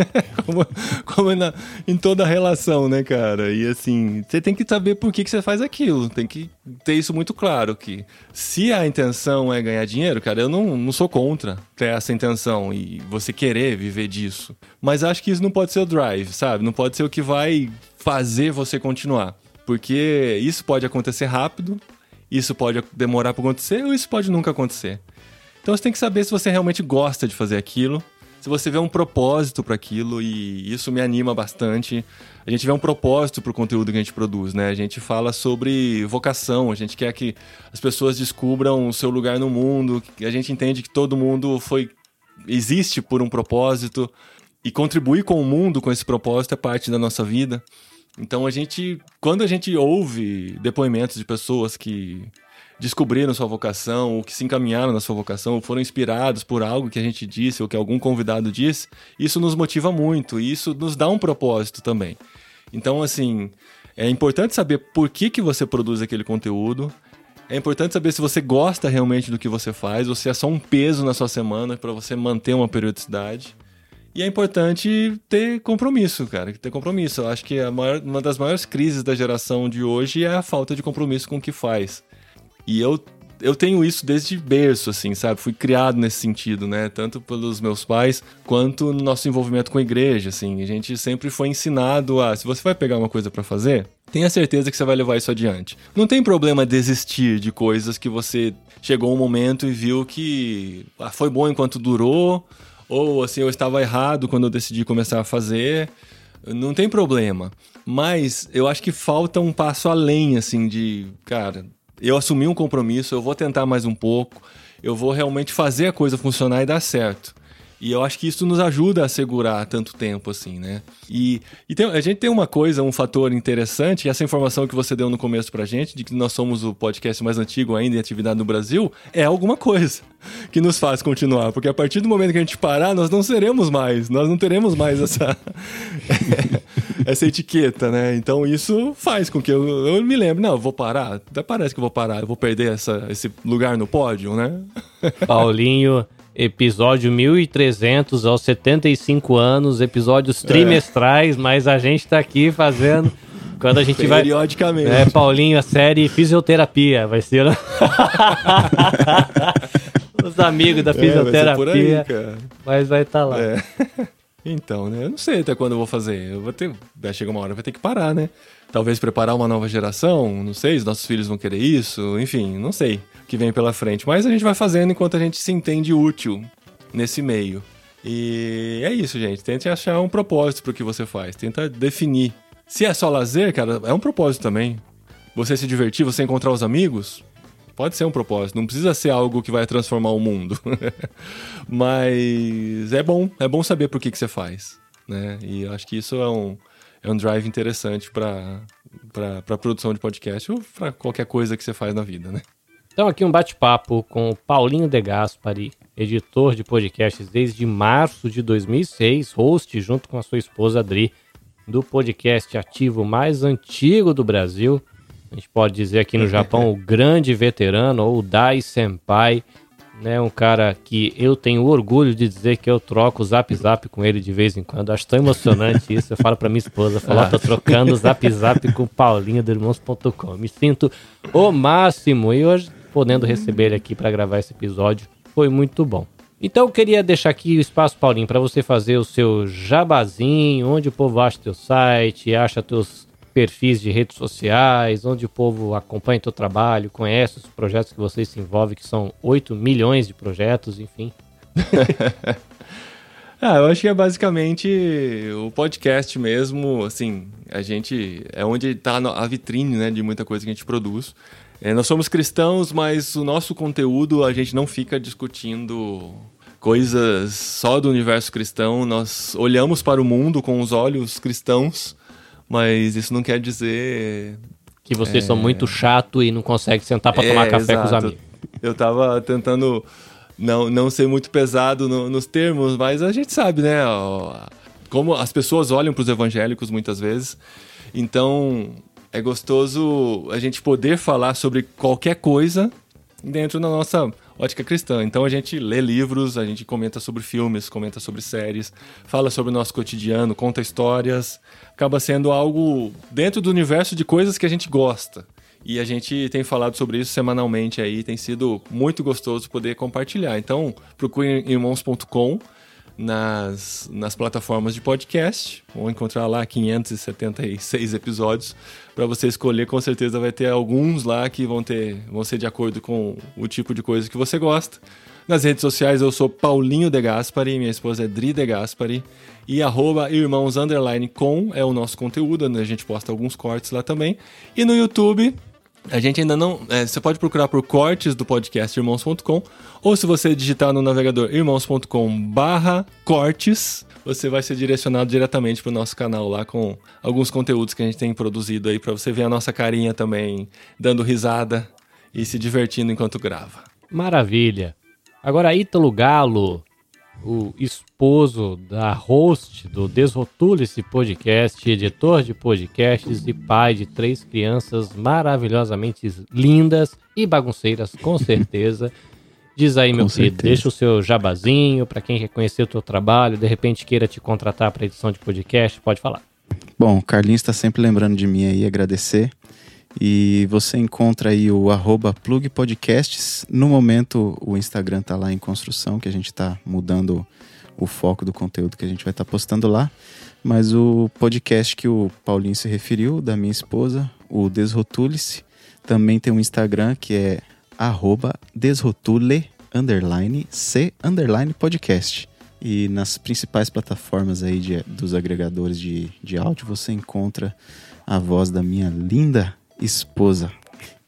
como, como na, em toda relação, né, cara? E assim, você tem que saber por que, que você faz aquilo. Tem que ter isso muito claro. Que se a intenção é ganhar dinheiro, cara, eu não, não sou contra ter essa intenção e você querer viver disso. Mas acho que isso não pode ser o drive, sabe? Não pode ser o que vai fazer você continuar. Porque isso pode acontecer rápido, isso pode demorar para acontecer ou isso pode nunca acontecer. Então você tem que saber se você realmente gosta de fazer aquilo se você vê um propósito para aquilo e isso me anima bastante. A gente vê um propósito para o conteúdo que a gente produz, né? A gente fala sobre vocação, a gente quer que as pessoas descubram o seu lugar no mundo, a gente entende que todo mundo foi existe por um propósito. e contribuir com o mundo com esse propósito é parte da nossa vida. Então a gente, quando a gente ouve depoimentos de pessoas que descobriram sua vocação, ou que se encaminharam na sua vocação, ou foram inspirados por algo que a gente disse, ou que algum convidado disse, isso nos motiva muito e isso nos dá um propósito também. Então, assim, é importante saber por que, que você produz aquele conteúdo. É importante saber se você gosta realmente do que você faz ou se é só um peso na sua semana para você manter uma periodicidade. E é importante ter compromisso, cara, ter compromisso. Eu acho que maior, uma das maiores crises da geração de hoje é a falta de compromisso com o que faz. E eu eu tenho isso desde berço, assim, sabe? Fui criado nesse sentido, né? Tanto pelos meus pais quanto no nosso envolvimento com a igreja, assim. A gente sempre foi ensinado a, se você vai pegar uma coisa para fazer, tenha certeza que você vai levar isso adiante. Não tem problema desistir de coisas que você chegou um momento e viu que ah, foi bom enquanto durou, ou assim, eu estava errado quando eu decidi começar a fazer. Não tem problema. Mas eu acho que falta um passo além, assim, de, cara, eu assumi um compromisso, eu vou tentar mais um pouco, eu vou realmente fazer a coisa funcionar e dar certo. E eu acho que isso nos ajuda a segurar tanto tempo assim, né? E, e tem, a gente tem uma coisa, um fator interessante, essa informação que você deu no começo pra gente, de que nós somos o podcast mais antigo ainda em atividade no Brasil, é alguma coisa que nos faz continuar. Porque a partir do momento que a gente parar, nós não seremos mais, nós não teremos mais essa, essa etiqueta, né? Então isso faz com que eu, eu me lembre, não, eu vou parar, até parece que eu vou parar, eu vou perder essa, esse lugar no pódio, né? Paulinho episódio 1300 aos 75 anos, episódios é. trimestrais, é. mas a gente tá aqui fazendo quando a gente vai periodicamente. É, Paulinho, a série fisioterapia vai ser os amigos da fisioterapia. É, vai aí, mas vai estar tá lá. É. Então, né? Eu não sei até quando eu vou fazer. Eu vou ter. Vai chegar uma hora, vai ter que parar, né? Talvez preparar uma nova geração, não sei, os nossos filhos vão querer isso, enfim, não sei o que vem pela frente. Mas a gente vai fazendo enquanto a gente se entende útil nesse meio. E é isso, gente. Tente achar um propósito pro que você faz. Tenta definir. Se é só lazer, cara, é um propósito também. Você se divertir, você encontrar os amigos, Pode ser um propósito, não precisa ser algo que vai transformar o mundo. Mas é bom, é bom saber por que, que você faz. Né? E eu acho que isso é um, é um drive interessante para a produção de podcast ou para qualquer coisa que você faz na vida, né? Então, aqui um bate-papo com o Paulinho De Gaspari, editor de podcasts desde março de 2006, host junto com a sua esposa Adri, do podcast ativo mais antigo do Brasil, a gente pode dizer aqui no Japão o grande veterano ou o Dai Senpai, né? Um cara que eu tenho orgulho de dizer que eu troco o Zap Zap com ele de vez em quando. Acho tão emocionante isso. Eu falo para minha esposa, falo, ah. tô trocando o Zap Zap com o Paulinho do Irmãos.com. Me sinto o máximo e hoje podendo receber ele aqui para gravar esse episódio foi muito bom. Então eu queria deixar aqui o espaço, Paulinho, para você fazer o seu jabazinho, onde o povo acha teu site, acha teus perfis de redes sociais, onde o povo acompanha o teu trabalho, conhece os projetos que vocês se envolvem, que são 8 milhões de projetos, enfim. ah, eu acho que é basicamente o podcast mesmo, assim, a gente é onde está a vitrine, né, de muita coisa que a gente produz. É, nós somos cristãos, mas o nosso conteúdo a gente não fica discutindo coisas só do universo cristão. Nós olhamos para o mundo com os olhos cristãos mas isso não quer dizer. Que vocês é... são muito chato e não conseguem sentar para tomar é, café exato. com os amigos. Eu tava tentando não, não ser muito pesado no, nos termos, mas a gente sabe, né? Como as pessoas olham para os evangélicos muitas vezes. Então é gostoso a gente poder falar sobre qualquer coisa dentro da nossa ótica cristã. Então a gente lê livros, a gente comenta sobre filmes, comenta sobre séries, fala sobre o nosso cotidiano, conta histórias. Acaba sendo algo dentro do universo de coisas que a gente gosta. E a gente tem falado sobre isso semanalmente aí, tem sido muito gostoso poder compartilhar. Então, procure em irmãos.com nas, nas plataformas de podcast. Vão encontrar lá 576 episódios para você escolher. Com certeza vai ter alguns lá que vão, ter, vão ser de acordo com o tipo de coisa que você gosta. Nas redes sociais eu sou Paulinho De Gaspari, minha esposa é Dri De Gaspari. E arroba irmãos com é o nosso conteúdo, né? a gente posta alguns cortes lá também. E no YouTube a gente ainda não. É, você pode procurar por cortes do podcast irmãos.com, ou se você digitar no navegador irmãos.com/barra cortes, você vai ser direcionado diretamente para o nosso canal lá com alguns conteúdos que a gente tem produzido aí para você ver a nossa carinha também, dando risada e se divertindo enquanto grava. Maravilha. Agora, Ítalo Galo, o esposo da host do Desrotule-se Podcast, editor de podcasts e pai de três crianças maravilhosamente lindas e bagunceiras, com certeza. Diz aí, meu filho, deixa o seu jabazinho para quem quer conhecer o teu trabalho, de repente queira te contratar para edição de podcast, pode falar. Bom, o Carlinhos está sempre lembrando de mim aí, agradecer. E você encontra aí o arroba plugpodcasts. No momento, o Instagram está lá em construção, que a gente está mudando o foco do conteúdo que a gente vai estar tá postando lá. Mas o podcast que o Paulinho se referiu, da minha esposa, o Desrotule-se, também tem um Instagram que é arroba desrotule underline c underline podcast. E nas principais plataformas aí de, dos agregadores de, de áudio você encontra a voz da minha linda esposa.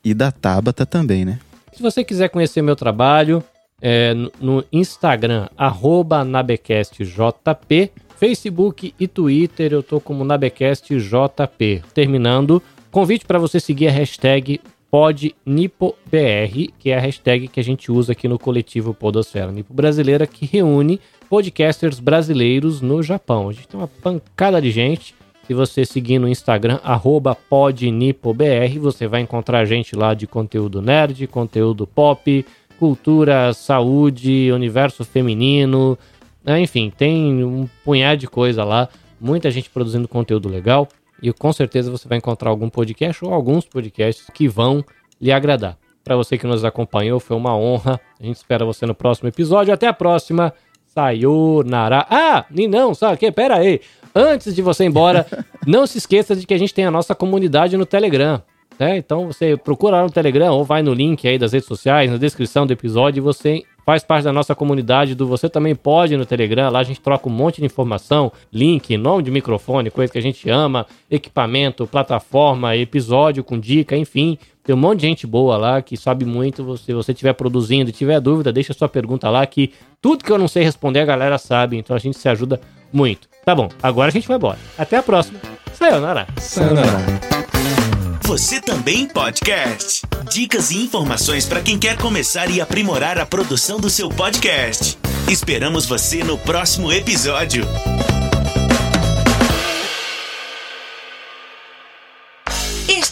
E da Tabata também, né? Se você quiser conhecer meu trabalho, é, no Instagram, arroba nabecastjp, Facebook e Twitter eu tô como nabecastjp. Terminando, convite para você seguir a hashtag PodNipoBR, que é a hashtag que a gente usa aqui no coletivo Podosfera Nipo Brasileira, que reúne podcasters brasileiros no Japão. A gente tem uma pancada de gente se você seguir no Instagram, podnipobr, você vai encontrar gente lá de conteúdo nerd, conteúdo pop, cultura, saúde, universo feminino, né? enfim, tem um punhado de coisa lá, muita gente produzindo conteúdo legal e com certeza você vai encontrar algum podcast ou alguns podcasts que vão lhe agradar. Para você que nos acompanhou, foi uma honra. A gente espera você no próximo episódio. Até a próxima. Sayonara. Ah, não, sabe o que? Pera aí. Antes de você ir embora, não se esqueça de que a gente tem a nossa comunidade no Telegram. Né? Então você procura lá no Telegram ou vai no link aí das redes sociais, na descrição do episódio, e você faz parte da nossa comunidade do Você Também Pode no Telegram. Lá a gente troca um monte de informação, link, nome de microfone, coisa que a gente ama, equipamento, plataforma, episódio com dica, enfim. Tem um monte de gente boa lá que sabe muito. Se você estiver produzindo e tiver dúvida, deixa sua pergunta lá que tudo que eu não sei responder a galera sabe. Então a gente se ajuda muito. Tá bom, agora a gente vai embora. Até a próxima. Sayonara. Sayonara. Você também podcast. Dicas e informações para quem quer começar e aprimorar a produção do seu podcast. Esperamos você no próximo episódio.